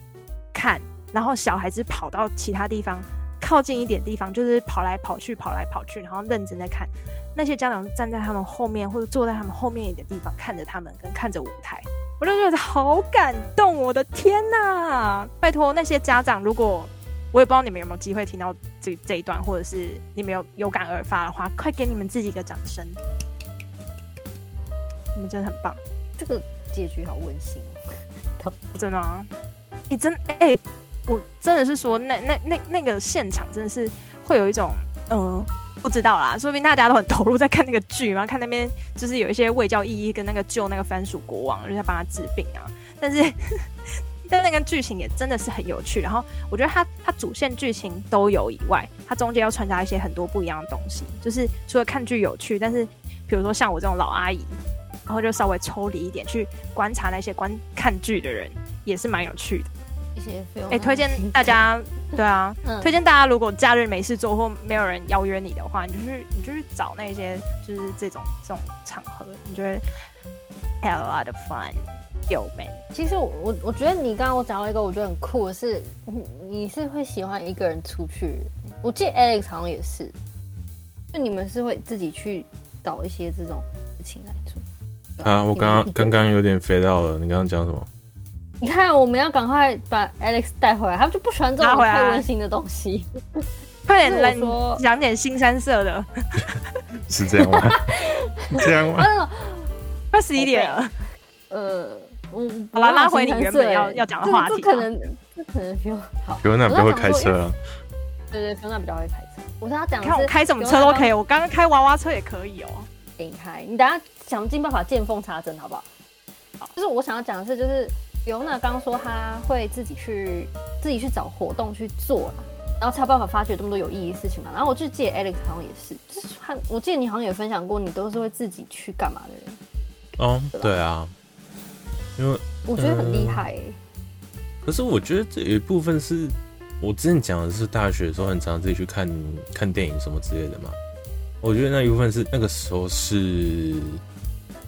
Speaker 1: 看，然后小孩子跑到其他地方靠近一点地方，就是跑来跑去，跑来跑去，然后认真在看。那些家长站在他们后面，或者坐在他们后面一点地方，看着他们，跟看着舞台，我就觉得好感动。我的天呐！拜托那些家长，如果我也不知道你们有没有机会听到这这一段，或者是你们有有感而发的话，快给你们自己一个掌声。你们真的很棒，
Speaker 3: 这个结局好温馨，
Speaker 1: 真的吗？你真哎、欸，我真的是说，那那那那个现场真的是会有一种嗯。呃不知道啦，说不定大家都很投入在看那个剧嘛，看那边就是有一些卫教意义，跟那个救那个番薯国王，就是帮他治病啊。但是，但那个剧情也真的是很有趣。然后，我觉得它它主线剧情都有以外，它中间要穿插一些很多不一样的东西。就是除了看剧有趣，但是比如说像我这种老阿姨，然后就稍微抽离一点去观察那些观看剧的人，也是蛮有趣的。
Speaker 3: 一些哎、
Speaker 1: 欸，推荐大家，对啊，嗯、推荐大家，如果假日没事做或没有人邀约你的话，你就去，你就去找那些就是这种这种场合，你就会 have a lot of fun，有没？
Speaker 3: 其实我我我觉得你刚刚我讲到一个我觉得很酷的是，你是会喜欢一个人出去，我记得 Alex 好像也是，就你们是会自己去找一些这种事情来做。
Speaker 2: 啊，我刚刚刚刚有点飞到了，你刚刚讲什么？
Speaker 3: 你看，我们要赶快把 Alex 带回来，他们就不喜欢这种太温馨的东西。
Speaker 1: 快点来 说，讲点新三色的。
Speaker 2: 是这样吗？这样吗？
Speaker 1: 快十一点了。
Speaker 3: 呃，我
Speaker 1: 好了，拉回你原本要要讲的话题。
Speaker 3: 这可能，这可能比我好。
Speaker 2: 比如那比较会开车啊。
Speaker 3: 对对，比如那比较会开车。我说他讲，
Speaker 1: 看我开什么车都可以，我刚刚开娃娃车也可以哦。
Speaker 3: 给你开，你等下想尽办法见缝插针，好不好？好，就是我想要讲的是，就是。比如那刚说他会自己去自己去找活动去做，然后才有办法发掘这么多有意义的事情嘛。然后我就记得 Alex 好像也是，就是他，我记得你好像也分享过，你都是会自己去干嘛的人。
Speaker 2: 哦，对，对啊，因为
Speaker 3: 我觉得很厉害、欸
Speaker 2: 呃。可是我觉得这有一部分是我之前讲的是大学的时候很常自己去看看电影什么之类的嘛。我觉得那一部分是那个时候是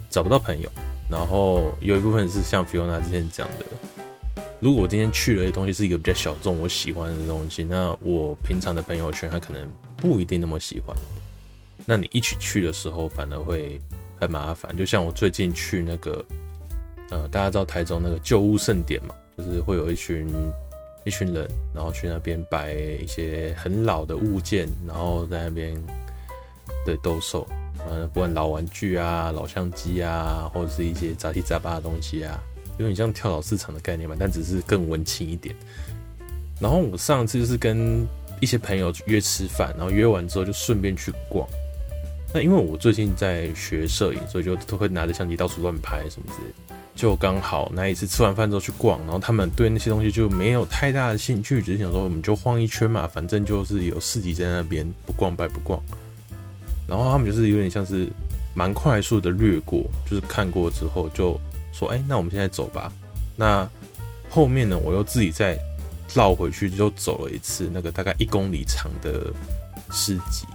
Speaker 2: 找不到朋友。然后有一部分是像 Fiona 之前讲的，如果我今天去了的东西是一个比较小众、我喜欢的东西，那我平常的朋友圈他可能不一定那么喜欢。那你一起去的时候，反而会很麻烦。就像我最近去那个，呃，大家知道台中那个旧物盛典嘛，就是会有一群一群人，然后去那边摆一些很老的物件，然后在那边对兜售。嗯，不管老玩具啊、老相机啊，或者是一些杂七杂八的东西啊，有点像跳蚤市场的概念嘛，但只是更文青一点。然后我上次就是跟一些朋友约吃饭，然后约完之后就顺便去逛。那因为我最近在学摄影，所以就都会拿着相机到处乱拍什么之类的。就刚好那一次吃完饭之后去逛，然后他们对那些东西就没有太大的兴趣，只是想说我们就晃一圈嘛，反正就是有市集在那边，不逛白不逛。然后他们就是有点像是蛮快速的掠过，就是看过之后就说：“哎，那我们现在走吧。”那后面呢，我又自己再绕回去，就走了一次那个大概一公里长的市集，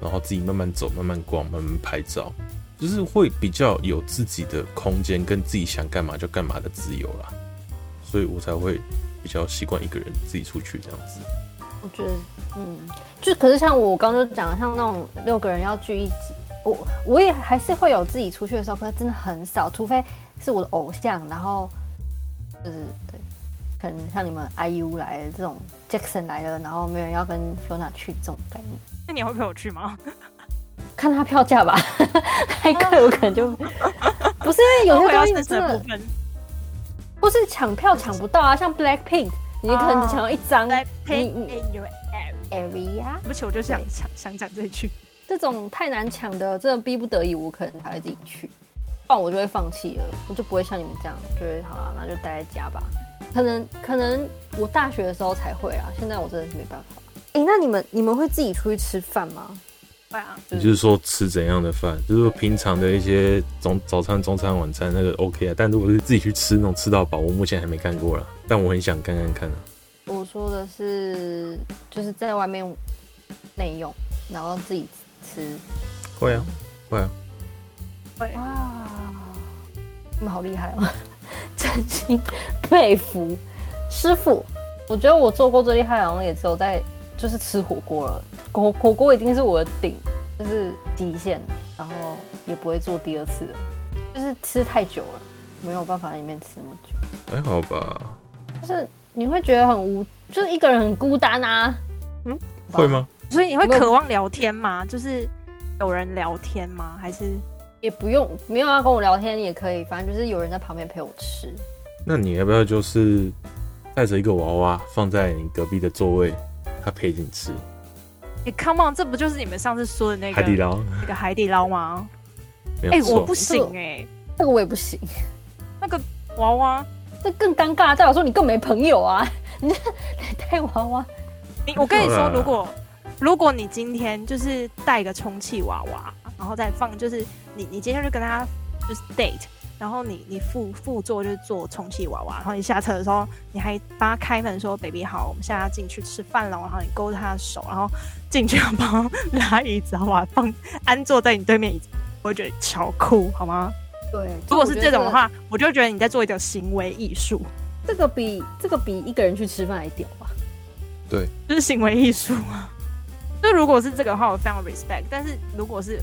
Speaker 2: 然后自己慢慢走、慢慢逛、慢慢拍照，就是会比较有自己的空间，跟自己想干嘛就干嘛的自由啦。所以我才会比较习惯一个人自己出去这样子。
Speaker 3: 我觉得，嗯，就可是像我刚刚就讲的，像那种六个人要聚一起，我我也还是会有自己出去的时候，可是真的很少，除非是我的偶像，然后就是对，可能像你们 IU 来的这种，Jackson 来了，然后没有人要跟 Fiona 去这种概念。
Speaker 1: 那你会陪我去吗？
Speaker 3: 看他票价吧，太贵我可能就 不是因为有些东西真的，不是抢票抢不到啊，像 Blackpink。你可能只想要一张，你你 area，
Speaker 1: 对不起，我就想想想讲这一句。
Speaker 3: 这种太难抢的，真的逼不得已，我可能才会自己去，不然我就会放弃了，我就不会像你们这样，就会好了，那就待在家吧。可能可能我大学的时候才会啊，现在我真的是没办法。哎、欸，那你们你们会自己出去吃饭吗？
Speaker 1: 对啊，
Speaker 2: 也就是说吃怎样的饭，就是说平常的一些中早餐、中餐、晚餐那个 OK 啊。但如果是自己去吃那种吃到饱，我目前还没干过啦，但我很想干干看啊。
Speaker 3: 我说的是，就是在外面内用，然后自己吃。
Speaker 2: 会啊，会啊，
Speaker 1: 会。
Speaker 3: 哇，你们好厉害哦！真心佩服师傅。我觉得我做过最厉害，好像也只有在就是吃火锅了。火火锅一定是我的顶，就是底线，然后也不会做第二次了。就是吃太久了，没有办法在里面吃那么久。
Speaker 2: 还好吧。
Speaker 3: 就是。你会觉得很无，就是一个人很孤单啊。
Speaker 2: 嗯，会吗？
Speaker 1: 所以你会渴望聊天吗？就是有人聊天吗？还是
Speaker 3: 也不用，没有要跟我聊天也可以，反正就是有人在旁边陪我吃。
Speaker 2: 那你要不要就是带着一个娃娃放在你隔壁的座位，他陪着你吃？
Speaker 1: 你、欸、Come on，这不就是你们上次说的那个
Speaker 2: 海底捞？
Speaker 1: 那个海底捞吗？
Speaker 2: 哎、欸，
Speaker 1: 我不行哎、欸，
Speaker 3: 这个我也不行。
Speaker 1: 那个娃娃。
Speaker 3: 这更尴尬，代表说你更没朋友啊！你 带娃娃，
Speaker 1: 你我跟你说，如果如果你今天就是带个充气娃娃，然后再放，就是你你今天就跟他就是 date，然后你你副副座就是坐充气娃娃，然后你下车的时候你还帮他开门说 baby 好，我们现在要进去吃饭了，然后你勾着他的手，然后进去要帮他拉椅子，然后把他放安坐在你对面椅子，我会觉得超酷，好吗？
Speaker 3: 对，
Speaker 1: 如果是这种的话，我就觉得你在做一个行为艺术。
Speaker 3: 这个比这个比一个人去吃饭还屌吧？
Speaker 2: 对，
Speaker 1: 就是行为艺术啊。就如果是这个的话，我非常 respect。但是如果是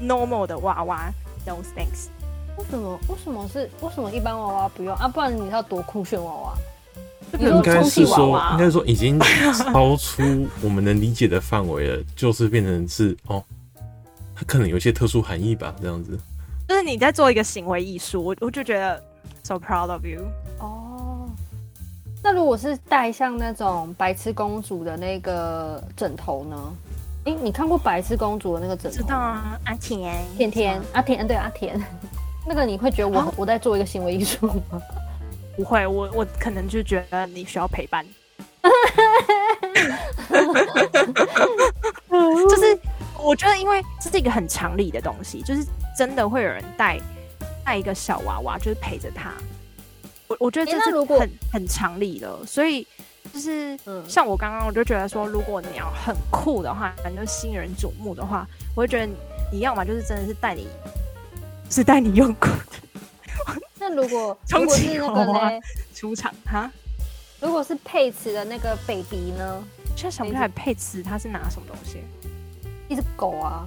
Speaker 1: normal 的娃娃，no thanks。
Speaker 3: 为什么？为什么是？为什么一般娃娃不用啊？不然你要多酷炫娃娃？
Speaker 2: 应该是说，应该是说已经 超出我们能理解的范围了，就是变成是哦，它可能有些特殊含义吧，这样子。
Speaker 1: 就是你在做一个行为艺术，我我就觉得 so proud of you。
Speaker 3: 哦，那如果是带像那种白痴公主的那个枕头呢？哎、欸，你看过白痴公主的那个枕头？
Speaker 1: 知道啊，阿田，
Speaker 3: 甜甜，阿田，对阿田。那个你会觉得我、啊、我在做一个行为艺术吗？
Speaker 1: 不会，我我可能就觉得你需要陪伴。就是我觉得，因为这是一个很常理的东西，就是。真的会有人带带一个小娃娃，就是陪着他。我我觉得这是很很常理的，所以就是像我刚刚，我就觉得说，如果你要很酷的话，反正新人瞩目的话，我会觉得你要么就是真的是带你是带你用过的。
Speaker 3: 那如果 如果是那个呢？
Speaker 1: 出场哈？
Speaker 3: 如果是佩慈的那个 baby 呢？
Speaker 1: 现在想不起来佩慈他是拿什么东西？
Speaker 3: 一只狗啊，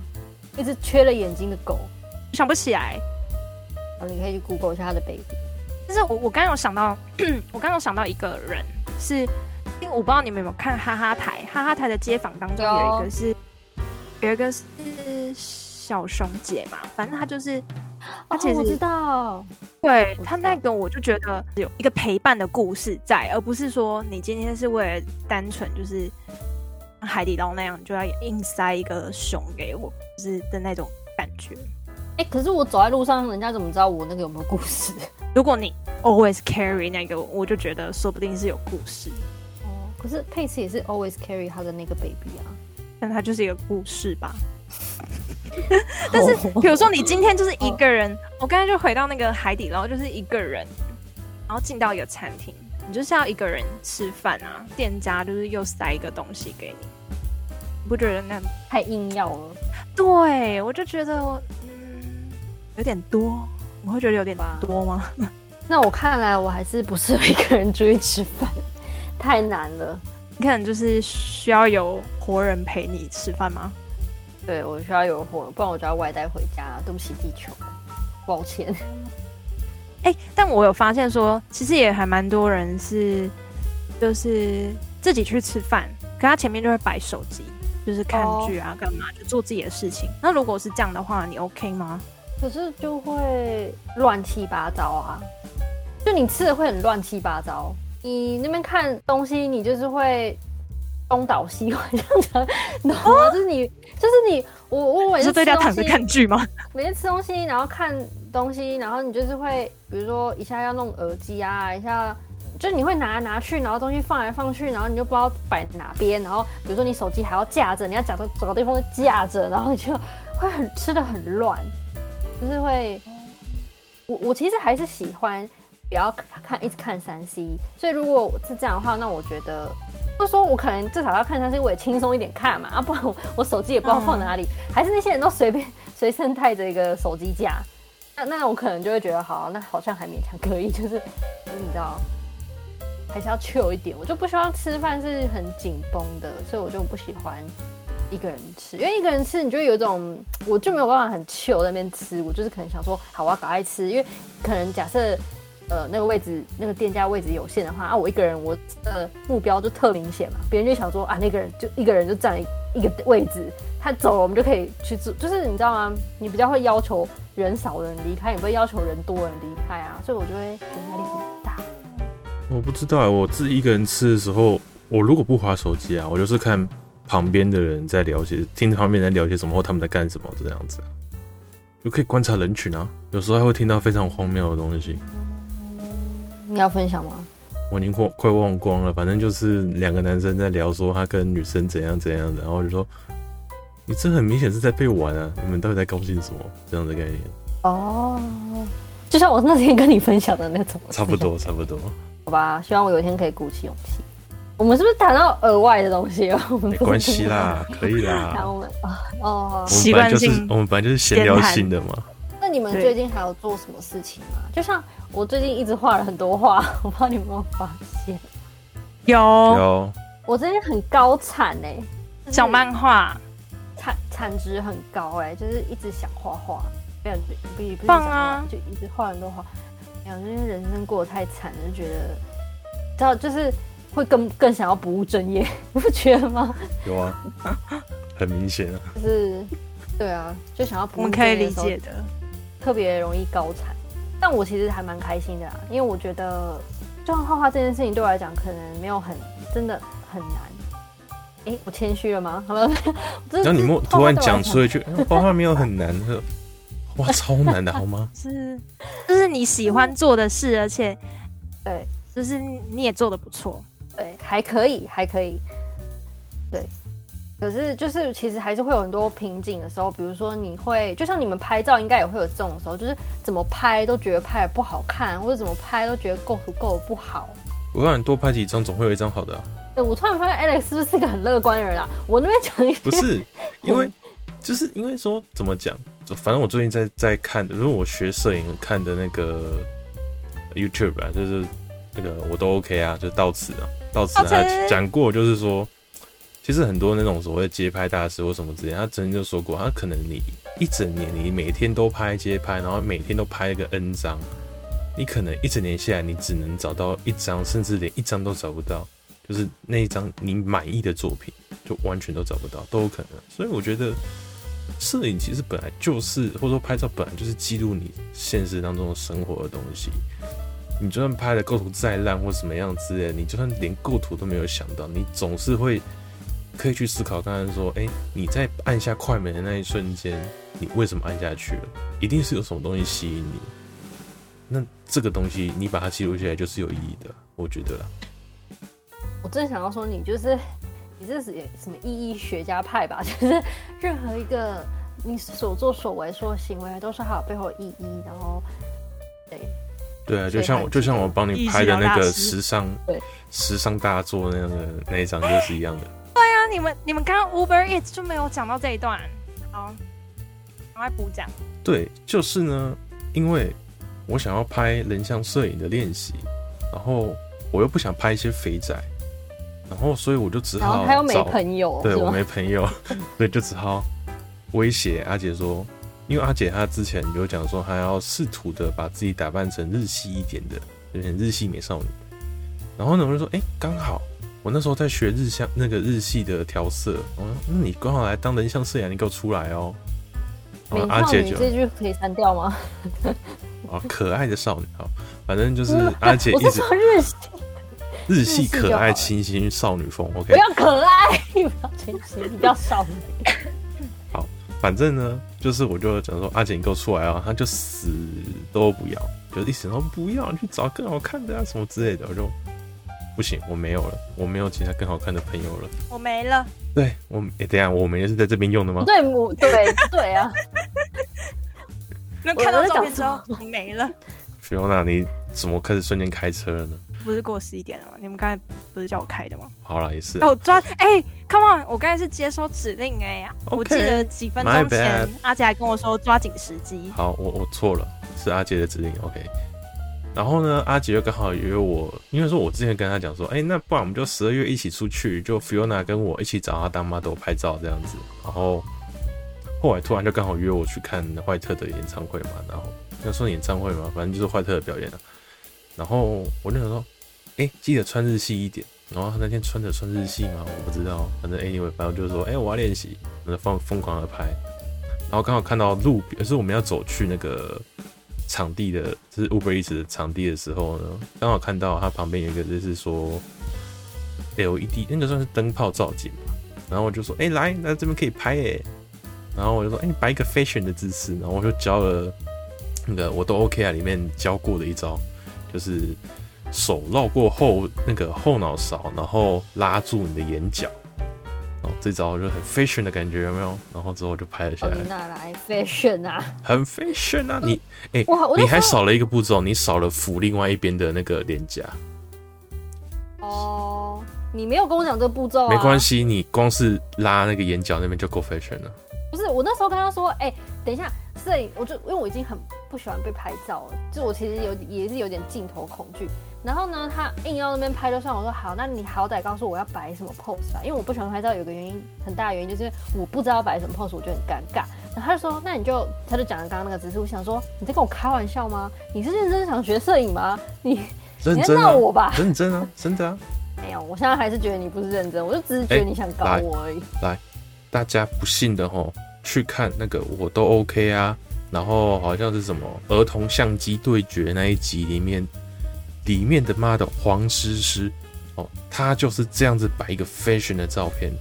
Speaker 3: 一只缺了眼睛的狗。
Speaker 1: 想不起来，
Speaker 3: 哦，你可以去 Google 一下他的 baby。
Speaker 1: 但是我我刚刚有想到，我刚刚有想到一个人是，因为我不知道你们有没有看哈哈台，哈哈台的街访当中有一个是，有一个是小熊姐嘛，反正他就是，他其实、
Speaker 3: 哦、我知道，
Speaker 1: 对他那个我就觉得有一个陪伴的故事在，而不是说你今天是为了单纯就是海底捞那样就要硬塞一个熊给我，就是的那种感觉。
Speaker 3: 哎、可是我走在路上，人家怎么知道我那个有没有故事？
Speaker 1: 如果你 always carry 那个，我就觉得说不定是有故事。
Speaker 3: 哦，可是佩奇也是 always carry 他的那个 baby 啊，
Speaker 1: 但他就是一个故事吧。但是，比如说你今天就是一个人，我刚才就回到那个海底捞，就是一个人，然后进到一个餐厅，你就是要一个人吃饭啊，店家就是又塞一个东西给你，你不觉得那
Speaker 3: 太硬要了？
Speaker 1: 对，我就觉得我。有点多，我会觉得有点多吗？
Speaker 3: 那我看来我还是不适合一个人出去吃饭，太难了。
Speaker 1: 你可能就是需要有活人陪你吃饭吗？
Speaker 3: 对，我需要有火，不然我就要外带回家。对不起地球，抱歉。
Speaker 1: 哎、欸，但我有发现说，其实也还蛮多人是，就是自己去吃饭，可他前面就会摆手机，就是看剧啊，干、oh. 嘛就做自己的事情。那如果是这样的话，你 OK 吗？
Speaker 3: 可是就会乱七八糟啊！就你吃的会很乱七八糟。你那边看东西，你就是会东倒西歪这样子，懂吗？就是你，就是你，我我每次
Speaker 1: 在家躺着看剧吗？
Speaker 3: 每天吃东西，然后看东西，然后你就是会，比如说一下要弄耳机啊，一下就是你会拿来拿去，然后东西放来放去，然后你就不知道摆哪边，然后比如说你手机还要架着，你要找个找个地方架着，然后你就会很吃的很乱，就是会，我我其实还是喜欢不要看一直看三 C，所以如果是这样的话，那我觉得。就说，我可能至少要看它，是我也轻松一点看嘛，啊，不然我我手机也不知道放哪里，嗯、还是那些人都随便 随身带着一个手机架，那那我可能就会觉得好，那好像还勉强可以，就是你知道，还是要 chill 一点，我就不希望吃饭是很紧绷的，所以我就不喜欢一个人吃，因为一个人吃，你就会有一种，我就没有办法很 chill 在那边吃，我就是可能想说，好，我要赶快吃，因为可能假设。呃，那个位置，那个店家位置有限的话啊，我一个人，我的目标就特明显嘛。别人就想说啊，那个人就一个人就占了一个位置，他走了，我们就可以去做。就是你知道吗？你比较会要求人少的人离开，你不会要求人多的人离开啊。所以我就会觉得压力很大。
Speaker 2: 我不知道，我自己一个人吃的时候，我如果不划手机啊，我就是看旁边的人在聊些，听旁边人在聊些什么，或他们在干什么这样子，就可以观察人群啊。有时候还会听到非常荒谬的东西。
Speaker 3: 你要分享吗？
Speaker 2: 我已经快快忘光了，反正就是两个男生在聊，说他跟女生怎样怎样的，然后我就说，你这很明显是在被玩啊！你们到底在高兴什么？这样的概念。
Speaker 3: 哦，就像我那天跟你分享的那种。
Speaker 2: 差不多，差不多。
Speaker 3: 好吧，希望我有一天可以鼓起勇气。我们是不是谈到额外的东西了？
Speaker 2: 没关系啦，可以啦。
Speaker 3: 我们啊，哦，
Speaker 2: 习惯性，我们本来就是闲聊性的嘛。
Speaker 3: 那你们最近还有做什么事情吗？就像。我最近一直画了很多画，我不知道你有没有发现？
Speaker 1: 有
Speaker 2: 有。
Speaker 3: 我最近很高产哎、欸，
Speaker 1: 小漫画
Speaker 3: 产产值很高哎、欸，就是一直想画画，不想不不
Speaker 1: 放啊，
Speaker 3: 就一直画很多画。哎呀，因为人生过得太惨了，就觉得，知道就是会更更想要不务正业，你 不觉得吗？
Speaker 2: 有啊，很明显啊。
Speaker 3: 就是，对啊，就想要不务正业。
Speaker 1: 我们可以理解的，
Speaker 3: 特别容易高产。但我其实还蛮开心的啊，因为我觉得，就像画画这件事情对我来讲，可能没有很真的很难。哎、欸，我谦虚了吗？好了，
Speaker 2: 让你莫突然讲出一句画画没有很难，哇超难的好吗？
Speaker 1: 是，就是你喜欢做的事，而且，对，就是你也做的不错，
Speaker 3: 对，还可以，还可以，对。可是，就是其实还是会有很多瓶颈的时候，比如说你会，就像你们拍照应该也会有这种时候，就是怎么拍都觉得拍得不好看，或者怎么拍都觉得构图构得不好。
Speaker 2: 我让你多拍几张，总会有一张好的啊。
Speaker 3: 对，我突然发现 Alex 是不是一个很乐观的人啊？我那边讲一
Speaker 2: 不是，因为就是因为说怎么讲，反正我最近在在看的，如果我学摄影看的那个 YouTube 啊，就是那个我都 OK 啊，就是到此啊，到此他讲过，就是说。其实很多那种所谓街拍大师或什么之类，他曾经就说过，他可能你一整年你每天都拍街拍，然后每天都拍一个 N 张，你可能一整年下来你只能找到一张，甚至连一张都找不到，就是那一张你满意的作品，就完全都找不到，都有可能。所以我觉得摄影其实本来就是，或者说拍照本来就是记录你现实当中的生活的东西。你就算拍的构图再烂或什么样之类，你就算连构图都没有想到，你总是会。可以去思考，刚才说，哎、欸，你在按下快门的那一瞬间，你为什么按下去了？一定是有什么东西吸引你。那这个东西，你把它记录下来，就是有意义的，我觉得啦。
Speaker 3: 我真想要说，你就是你这是什么意义学家派吧？就是任何一个你所作所为、说行为，都是还有背后意义。然后，对，
Speaker 2: 对啊，就像我就像我帮你拍的那个时尚对时尚大作那样的那一张，就是一样的。
Speaker 1: 你们你们刚刚 Uber Eats 就没有讲到这一段，好，赶快补讲。
Speaker 2: 对，就是呢，因为我想要拍人像摄影的练习，然后我又不想拍一些肥仔，然后所以我就只好。
Speaker 3: 他又没朋友，
Speaker 2: 对我没朋友，所以就只好威胁阿姐说，因为阿姐她之前有讲说，她要试图的把自己打扮成日系一点的，有点日系美少女。然后呢，我就说，哎、欸，刚好。我那时候在学日像那个日系的调色，我说，那你刚好来当人像摄影，你给我出来哦。
Speaker 3: 然后阿姐就这句可以删掉吗？
Speaker 2: 哦，可爱的少女，好，反正就是阿姐一直
Speaker 3: 日系
Speaker 2: 日系可爱清新少女风，OK。
Speaker 3: 不要可爱，不要清新，你不要少女。
Speaker 2: 好，反正呢，就是我就讲说阿姐你给我出来啊，她就死都不要。就一直说不要，你去找更好看的啊什么之类的，我就不行，我没有了，我没有其他更好看的朋友了，
Speaker 1: 我没了。
Speaker 2: 对我，哎、欸，等下，我们也是在这边用的吗？
Speaker 3: 对，我 对对啊。
Speaker 1: 那看到照片之后，你没了。
Speaker 2: Fiona，你怎么开始瞬间开车了呢？
Speaker 1: 不是过十一点了吗？你们刚才不是叫我开的吗？
Speaker 2: 好了，也是、啊。
Speaker 1: 哦，抓，哎、欸、，Come on！我刚才是接收指令哎、欸、呀，okay, 我记得几分钟前阿杰还跟我说抓紧时机。
Speaker 2: 好，我我错了，是阿杰的指令。OK。然后呢，阿杰又刚好约我，因为说我之前跟他讲说，哎、那不然我们就十二月一起出去，就 Fiona 跟我一起找他当 model 拍照这样子。然后后来突然就刚好约我去看坏特的演唱会嘛，然后要说演唱会嘛，反正就是坏特的表演了、啊。然后我就想说，哎、记得穿日系一点。然后他那天穿着穿日系嘛，我不知道，反正 anyway，反正就是说，哎、我要练习，我就疯疯狂的拍。然后刚好看到路边，是我们要走去那个场地的，就是 Uber Eats 的场地的时候呢，刚好看到它旁边有一个，就是说 LED，那个算是灯泡造景嘛。然后我就说，哎、来，那这边可以拍哎。然后我就说，哎、你摆一个 fashion 的姿势。然后我就教了那个我都 OK 啊，里面教过的一招。就是手绕过后那个后脑勺，然后拉住你的眼角，然后这招就很 fashion 的感觉，有没有？然后之后就拍了下来。哦、哪来 fashion 啊？很 fashion 啊！你哎，欸、你还少了一个步骤，你少了扶另外一边的那个脸颊。
Speaker 3: 哦，你没有跟我讲这个步骤、啊。
Speaker 2: 没关系，你光是拉那个眼角那边就够 fashion 了。
Speaker 3: 不是，我那时候跟他说，哎、欸，等一下。摄影，我就因为我已经很不喜欢被拍照了，就我其实有也是有点镜头恐惧。然后呢，他硬要那边拍就算，我说好，那你好歹告诉我要摆什么 pose 吧，因为我不喜欢拍照，有个原因很大的原因就是我不知道摆什么 pose，我觉得很尴尬。然后他就说，那你就他就讲了刚刚那个姿势，我想说你在跟我开玩笑吗？你是认真想学摄影吗？你
Speaker 2: 认真、啊、你在闹我吧？认真啊，真的啊。
Speaker 3: 没有，我现在还是觉得你不是认真，我就只是觉得你想搞我而已。
Speaker 2: 欸、来，来，大家不信的齁。去看那个我都 OK 啊，然后好像是什么儿童相机对决那一集里面，里面的妈的黄诗诗哦，她就是这样子摆一个 fashion 的照片，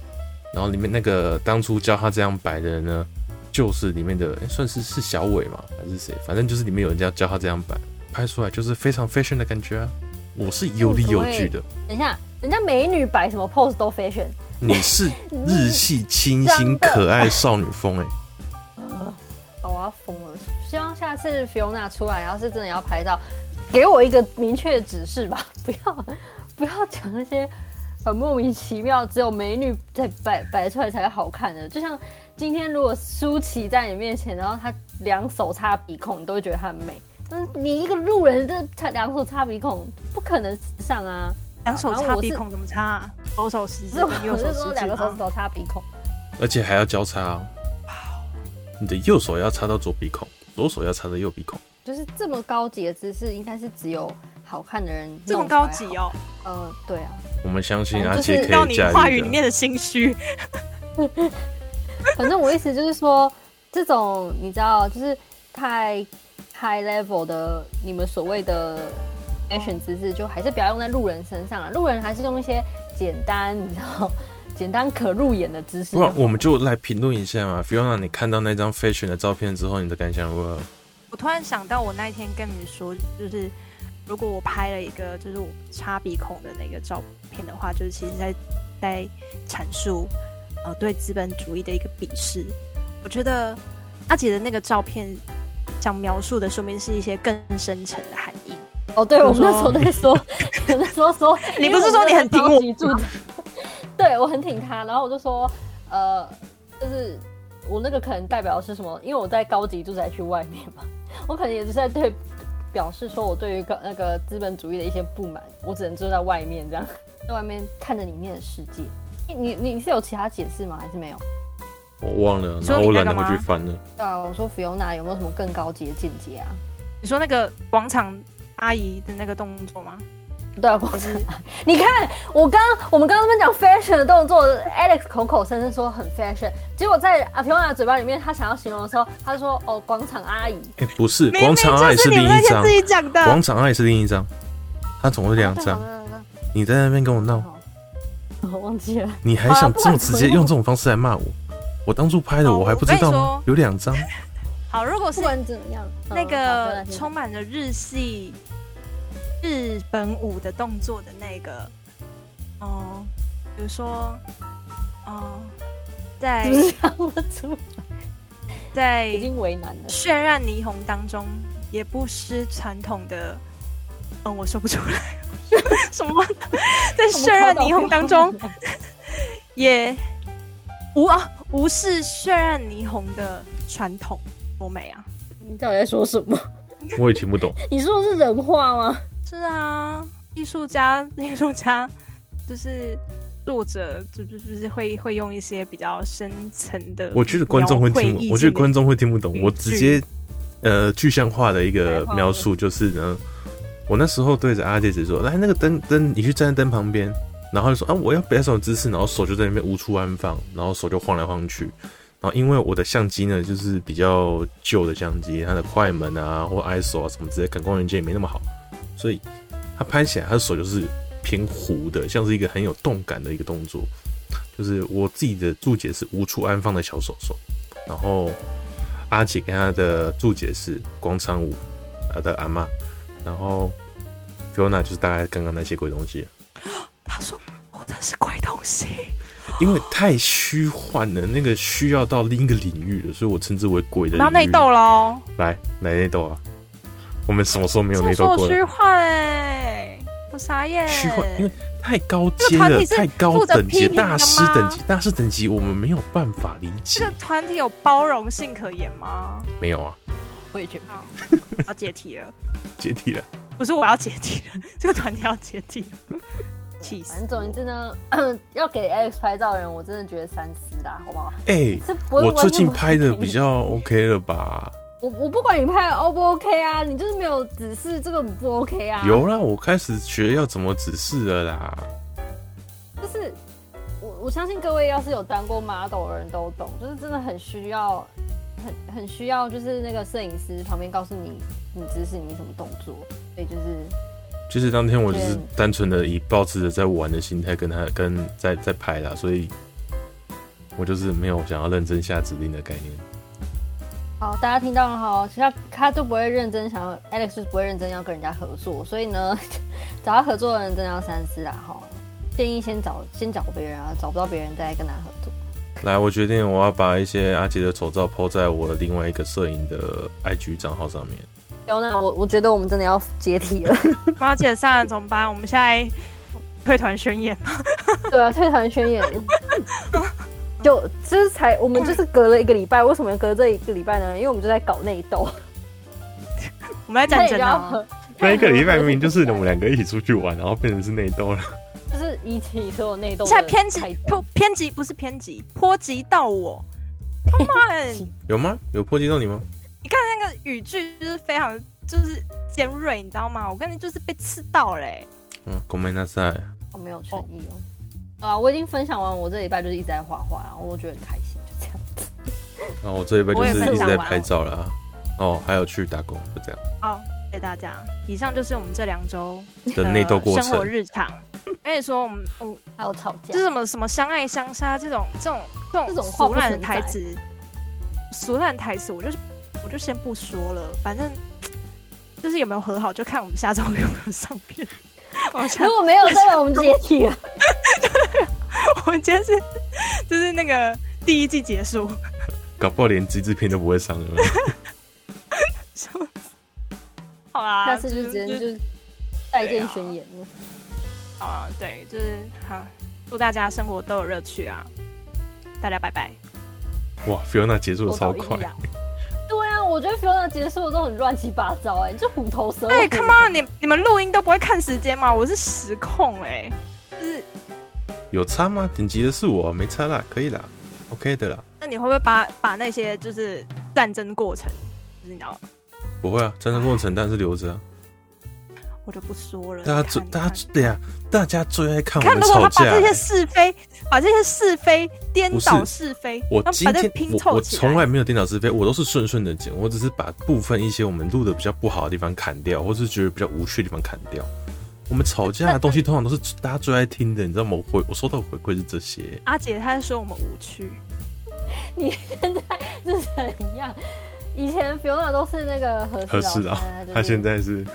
Speaker 2: 然后里面那个当初教她这样摆的人呢，就是里面的、算是是小伟嘛还是谁，反正就是里面有人家教她这样摆，拍出来就是非常 fashion 的感觉啊，我是有理有据的。
Speaker 3: 等一下，人家美女摆什么 pose 都 fashion。
Speaker 2: 你是日系清新可爱少女风哎、欸，
Speaker 3: 我要疯了！希望下次 Fiona 出来，要是真的要拍照，给我一个明确的指示吧，不要不要讲那些很莫名其妙，只有美女在摆摆出来才好看的。就像今天如果舒淇在你面前，然后她两手插鼻孔，你都会觉得她很美。但你一个路人，这插两手插鼻孔，不可能上啊！
Speaker 1: 两手插鼻孔怎么插啊？左手食指，右手食指，
Speaker 3: 两个手指头插鼻孔，
Speaker 2: 而且还要交叉哦。你的右手要插到左鼻孔，左手要插到右鼻孔。
Speaker 3: 就是这么高级的姿势，应该是只有好看的人。
Speaker 1: 这么高级哦？
Speaker 3: 呃，对啊。
Speaker 2: 我们相信阿杰可以
Speaker 1: 驾驭。你话语里面的心虚。
Speaker 3: 反正我意思就是说，这种你知道，就是太 high level 的，你们所谓的。Fashion 姿势就还是不要用在路人身上啊，路人还是用一些简单，你知道，简单可入眼的姿势。
Speaker 2: 不然我们就来评论一下嘛，Fiona，你看到那张 fashion 的照片之后，你的感想如何？
Speaker 1: 我突然想到，我那一天跟你说，就是如果我拍了一个就是我插鼻孔的那个照片的话，就是其实在在阐述呃对资本主义的一个鄙视。我觉得阿杰的那个照片想描述的，说明是一些更深层的含义。
Speaker 3: 哦，对，我们那时候在说，那时候说，
Speaker 1: 你不是说你很挺我住的？
Speaker 3: 对，我很挺他，然后我就说，呃，就是我那个可能代表的是什么？因为我在高级住宅区外面嘛，我可能也是在对表示说我对于那个资本主义的一些不满，我只能住在外面这样，在外面看着里面的世界。你你你是有其他解释吗？还是没有？
Speaker 2: 我忘了，然后我懒得回去翻了。
Speaker 3: 对啊，我说 Fiona 有没有什么更高级的见解啊？
Speaker 1: 你说那个广场。阿姨的那个动作吗？
Speaker 3: 对啊，不是。你看，我刚我们刚刚那边讲 fashion 的动作，Alex 口口声声说很 fashion，结果在阿皮旺的嘴巴里面，他想要形容的时候，他说：“哦，广场阿姨。”
Speaker 2: 哎，不是，广场阿姨是另一张。
Speaker 1: 自己讲的。
Speaker 2: 广场阿姨是另一张，他总共两张。你在那边跟我闹，
Speaker 3: 我忘记了。
Speaker 2: 你还想这么直接用这种方式来骂我？我当初拍的，我还不知道吗？有两张。
Speaker 1: 好，如果是
Speaker 3: 不管怎么样，
Speaker 1: 那
Speaker 3: 嗯
Speaker 1: 个充满了日系日本舞的动作的那个，哦，比如说，哦，在
Speaker 3: 想不出来
Speaker 1: 在
Speaker 3: 已经为难了。
Speaker 1: 渲染霓虹当中，也不失传统的，嗯，我说不出来。什么，在渲染霓虹当中，也无啊无视渲染霓虹的传统，多美啊！
Speaker 3: 你到底在说什么？
Speaker 2: 我也听不懂。
Speaker 3: 你说的是人话吗？
Speaker 1: 是啊，艺术家，艺术家就是作者，就就就是会会用一些比较深层的，
Speaker 2: 我觉得观众会听不，我觉得观众会听不懂。我直接呃具象化的一个描述就是呢，我那时候对着阿姐姐说：“来，那个灯灯，你去站在灯旁边。”然后就说：“啊，我要摆什么姿势？”然后手就在那边无处安放，然后手就晃来晃去。然后因为我的相机呢，就是比较旧的相机，它的快门啊或 ISO 啊什么之类，感光元件也没那么好，所以它拍起来，它的手就是偏糊的，像是一个很有动感的一个动作。就是我自己的注解是无处安放的小手手，然后阿姐跟她的注解是广场舞，她的阿嬷，然后 Fiona 就是大概刚刚那些鬼东西。
Speaker 1: 他说我这是鬼东西，
Speaker 2: 因为太虚幻了，那个需要到另一个领域了，所以我称之为鬼的领域。
Speaker 1: 然后内斗喽，
Speaker 2: 来来内斗啊！我们什么时候没有内斗过了？
Speaker 1: 虚幻哎，我傻眼。
Speaker 2: 虚幻，因为太高阶了，太高等级，大师等级，大师等级，我们没有办法理解。
Speaker 1: 这个团体有包容性可言吗？
Speaker 2: 没有啊，
Speaker 3: 我也觉
Speaker 1: 得。要解体了，
Speaker 2: 解体了。
Speaker 1: 不是我要解体了，这个团体要解体了。气死！
Speaker 3: 反正总言之呢，要给 Alex 拍照的人，我真的觉得三思啦，好不好？
Speaker 2: 哎、欸，我最近拍的比较 OK 了吧？
Speaker 3: 我我不管你拍的 O 不 OK 啊，你就是没有指示这个不 OK 啊。
Speaker 2: 有啦，我开始学要怎么指示了啦。
Speaker 3: 就是我我相信各位要是有当过 model 的人都懂，就是真的很需要，很很需要，就是那个摄影师旁边告诉你你指示你什么动作，所以就是。
Speaker 2: 就是当天我就是单纯的以抱持着在玩的心态跟他跟在在拍啦，所以我就是没有想要认真下指令的概念。
Speaker 3: 好，大家听到了哈，其实他他就不会认真想要，Alex 是不会认真要跟人家合作，所以呢，找他合作的人真的要三思啦哈。建议先找先找别人啊，找不到别人再跟他合作。
Speaker 2: 来，我决定我要把一些阿杰的丑照 po 在我的另外一个摄影的 IG 账号上面。
Speaker 3: 有那我我觉得我们真的要解体了。
Speaker 1: 要解散了怎么办？我们现在退团宣言。
Speaker 3: 对啊，退团宣言。就就是才我们就是隔了一个礼拜，为什么要隔这一个礼拜呢？因为我们就在搞内斗。
Speaker 1: 我们在战争啊！
Speaker 2: 那一个礼拜明明就是我们两个一起出去玩，然后变成是内斗了。
Speaker 3: 就是一起所有内斗。
Speaker 1: 现在偏激偏偏激不是偏激，波及到我。Come on，
Speaker 2: 有吗？有波及到你吗？
Speaker 1: 你看那个语句就是非常就是尖锐，你知道吗？我跟你就是被刺到嘞、欸。
Speaker 2: 嗯，ごめんなさい。
Speaker 3: 我没有诚意哦。啊，我已经分享完，我这礼拜就是一直在画画，然后我觉得很开心，就这样子。
Speaker 2: 然后我这礼拜就是一直在拍照了啊。哦，还有去打工，就这样。
Speaker 1: 好，谢谢大家。以上就是我们这两周
Speaker 2: 的内斗过程、
Speaker 1: 生活日常。跟你说，我们嗯
Speaker 3: 还有吵架，
Speaker 1: 就是什么什么相爱相杀这种这种这种俗烂的台词，俗烂台词，我就是。 我就先不说了，反正就是有没有和好，就看我们下周有没有上片。
Speaker 3: 如果没有，代表我们解体了。
Speaker 1: 我们今天是就是那个第一季结束，
Speaker 2: 搞不好连机制片都不会上了。
Speaker 1: 好啦，
Speaker 3: 下次就直接就是再见宣言了。
Speaker 1: 好啊，对，就是好，祝大家生活都有乐趣啊！大家拜拜。
Speaker 2: 哇，Fiona 结束的超快。
Speaker 3: 我觉得 Fiona 结束的都很乱七八糟哎、欸，就虎头蛇尾。
Speaker 1: 哎，Come on，你你们录音都不会看时间吗？我是时控哎、欸，就是
Speaker 2: 有差吗？顶级的是我，没差啦，可以啦，OK 的啦。
Speaker 1: 那你会不会把把那些就是战争过程，就是、你知道吗？
Speaker 2: 不会啊，战争过程但是留着啊。
Speaker 1: 我就不说了。
Speaker 2: 大家最大家对呀，大家最爱看我
Speaker 1: 们
Speaker 2: 吵架。
Speaker 1: 把这些是非，把这些是非颠倒是非。
Speaker 2: 我今天
Speaker 1: 我
Speaker 2: 我从来没有颠倒是非，我都是顺顺的剪，我只是把部分一些我们录的比较不好的地方砍掉，或是觉得比较无趣的地方砍掉。我们吵架的东西通常都是大家最爱听的，你知道吗？我回我收到回馈是这些。
Speaker 1: 阿姐她在说我们无趣，
Speaker 3: 你现在是怎样？以前 Fiona 都是那个
Speaker 2: 合适的，他现在是，
Speaker 1: 他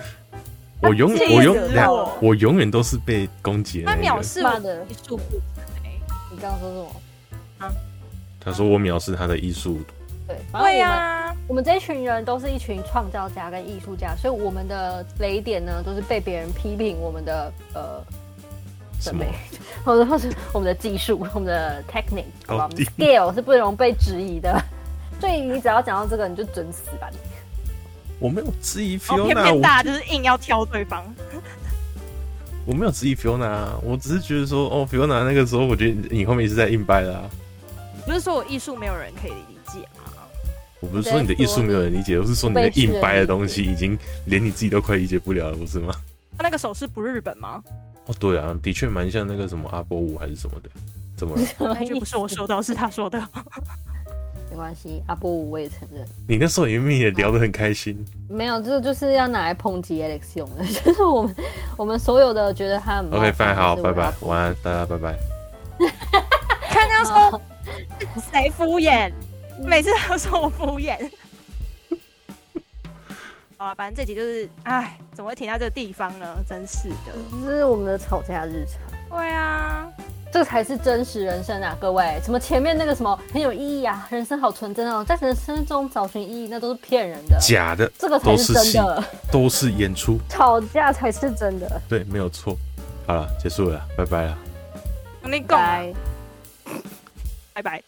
Speaker 2: 我永
Speaker 1: 这
Speaker 2: 我永
Speaker 1: 我
Speaker 2: 我永远都是被攻击的
Speaker 1: 他藐
Speaker 2: 那个。
Speaker 1: 视我的艺术部
Speaker 3: 你刚刚说什么？
Speaker 2: 他说我藐视他的
Speaker 3: 艺术，对，
Speaker 1: 对呀，
Speaker 3: 我们这一群人都是一群创造家跟艺术家，所以我们的雷点呢，都是被别人批评我们的呃
Speaker 2: 审
Speaker 3: 美，或者或是我们的技术，我们的 technique，好吧，我们的
Speaker 2: 哦
Speaker 3: scale 是不容被质疑的。所以你只要讲到这个，你就准死吧你。
Speaker 2: 我没有质疑
Speaker 1: 然后偏
Speaker 2: Fiona，
Speaker 1: 偏
Speaker 2: 偏
Speaker 1: 大就是硬要挑对方。
Speaker 2: 我没有质疑 Fiona，我只是觉得说，哦，Fiona 那个时候，我觉得你后面一直在硬掰啦、啊。
Speaker 1: 不是说我艺术没有人可以理解吗？
Speaker 2: 我不是说你的艺术没有人理解，我是说你的硬掰的东西已经连你自己都快理解不了了，不是吗？
Speaker 1: 他那个手势不是日本吗？
Speaker 2: 哦，对啊，的确蛮像那个什么阿波舞还是什么的，怎么了？
Speaker 1: 那句不是我说的，是他说的。
Speaker 3: 没关系，阿波舞我也承认。
Speaker 2: 你那时候也明明也聊得很开心，
Speaker 3: 没有，这个就是要拿来抨击 Alex 用的，就是我们我们所有的觉得他很
Speaker 2: OK，
Speaker 3: 拜
Speaker 2: fine，好，拜拜，晚安，大家拜拜。
Speaker 1: 看他说谁敷衍，每次都说我敷衍。好啊，反正这集就是，哎，怎么会停到这个地方呢？真是的。
Speaker 3: 这是我们的吵架日常。
Speaker 1: 对啊，
Speaker 3: 这个才是真实人生啊，各位！什么前面那个什么很有意义啊，人生好纯真哦，在人生中找寻意义，那都是骗人的，
Speaker 2: 假的，
Speaker 3: 这个才是真的，
Speaker 2: 都是演出，
Speaker 3: 吵架才是真的。
Speaker 2: 对，没有错。好了，结束了，拜拜了。
Speaker 1: 跟你讲，拜拜。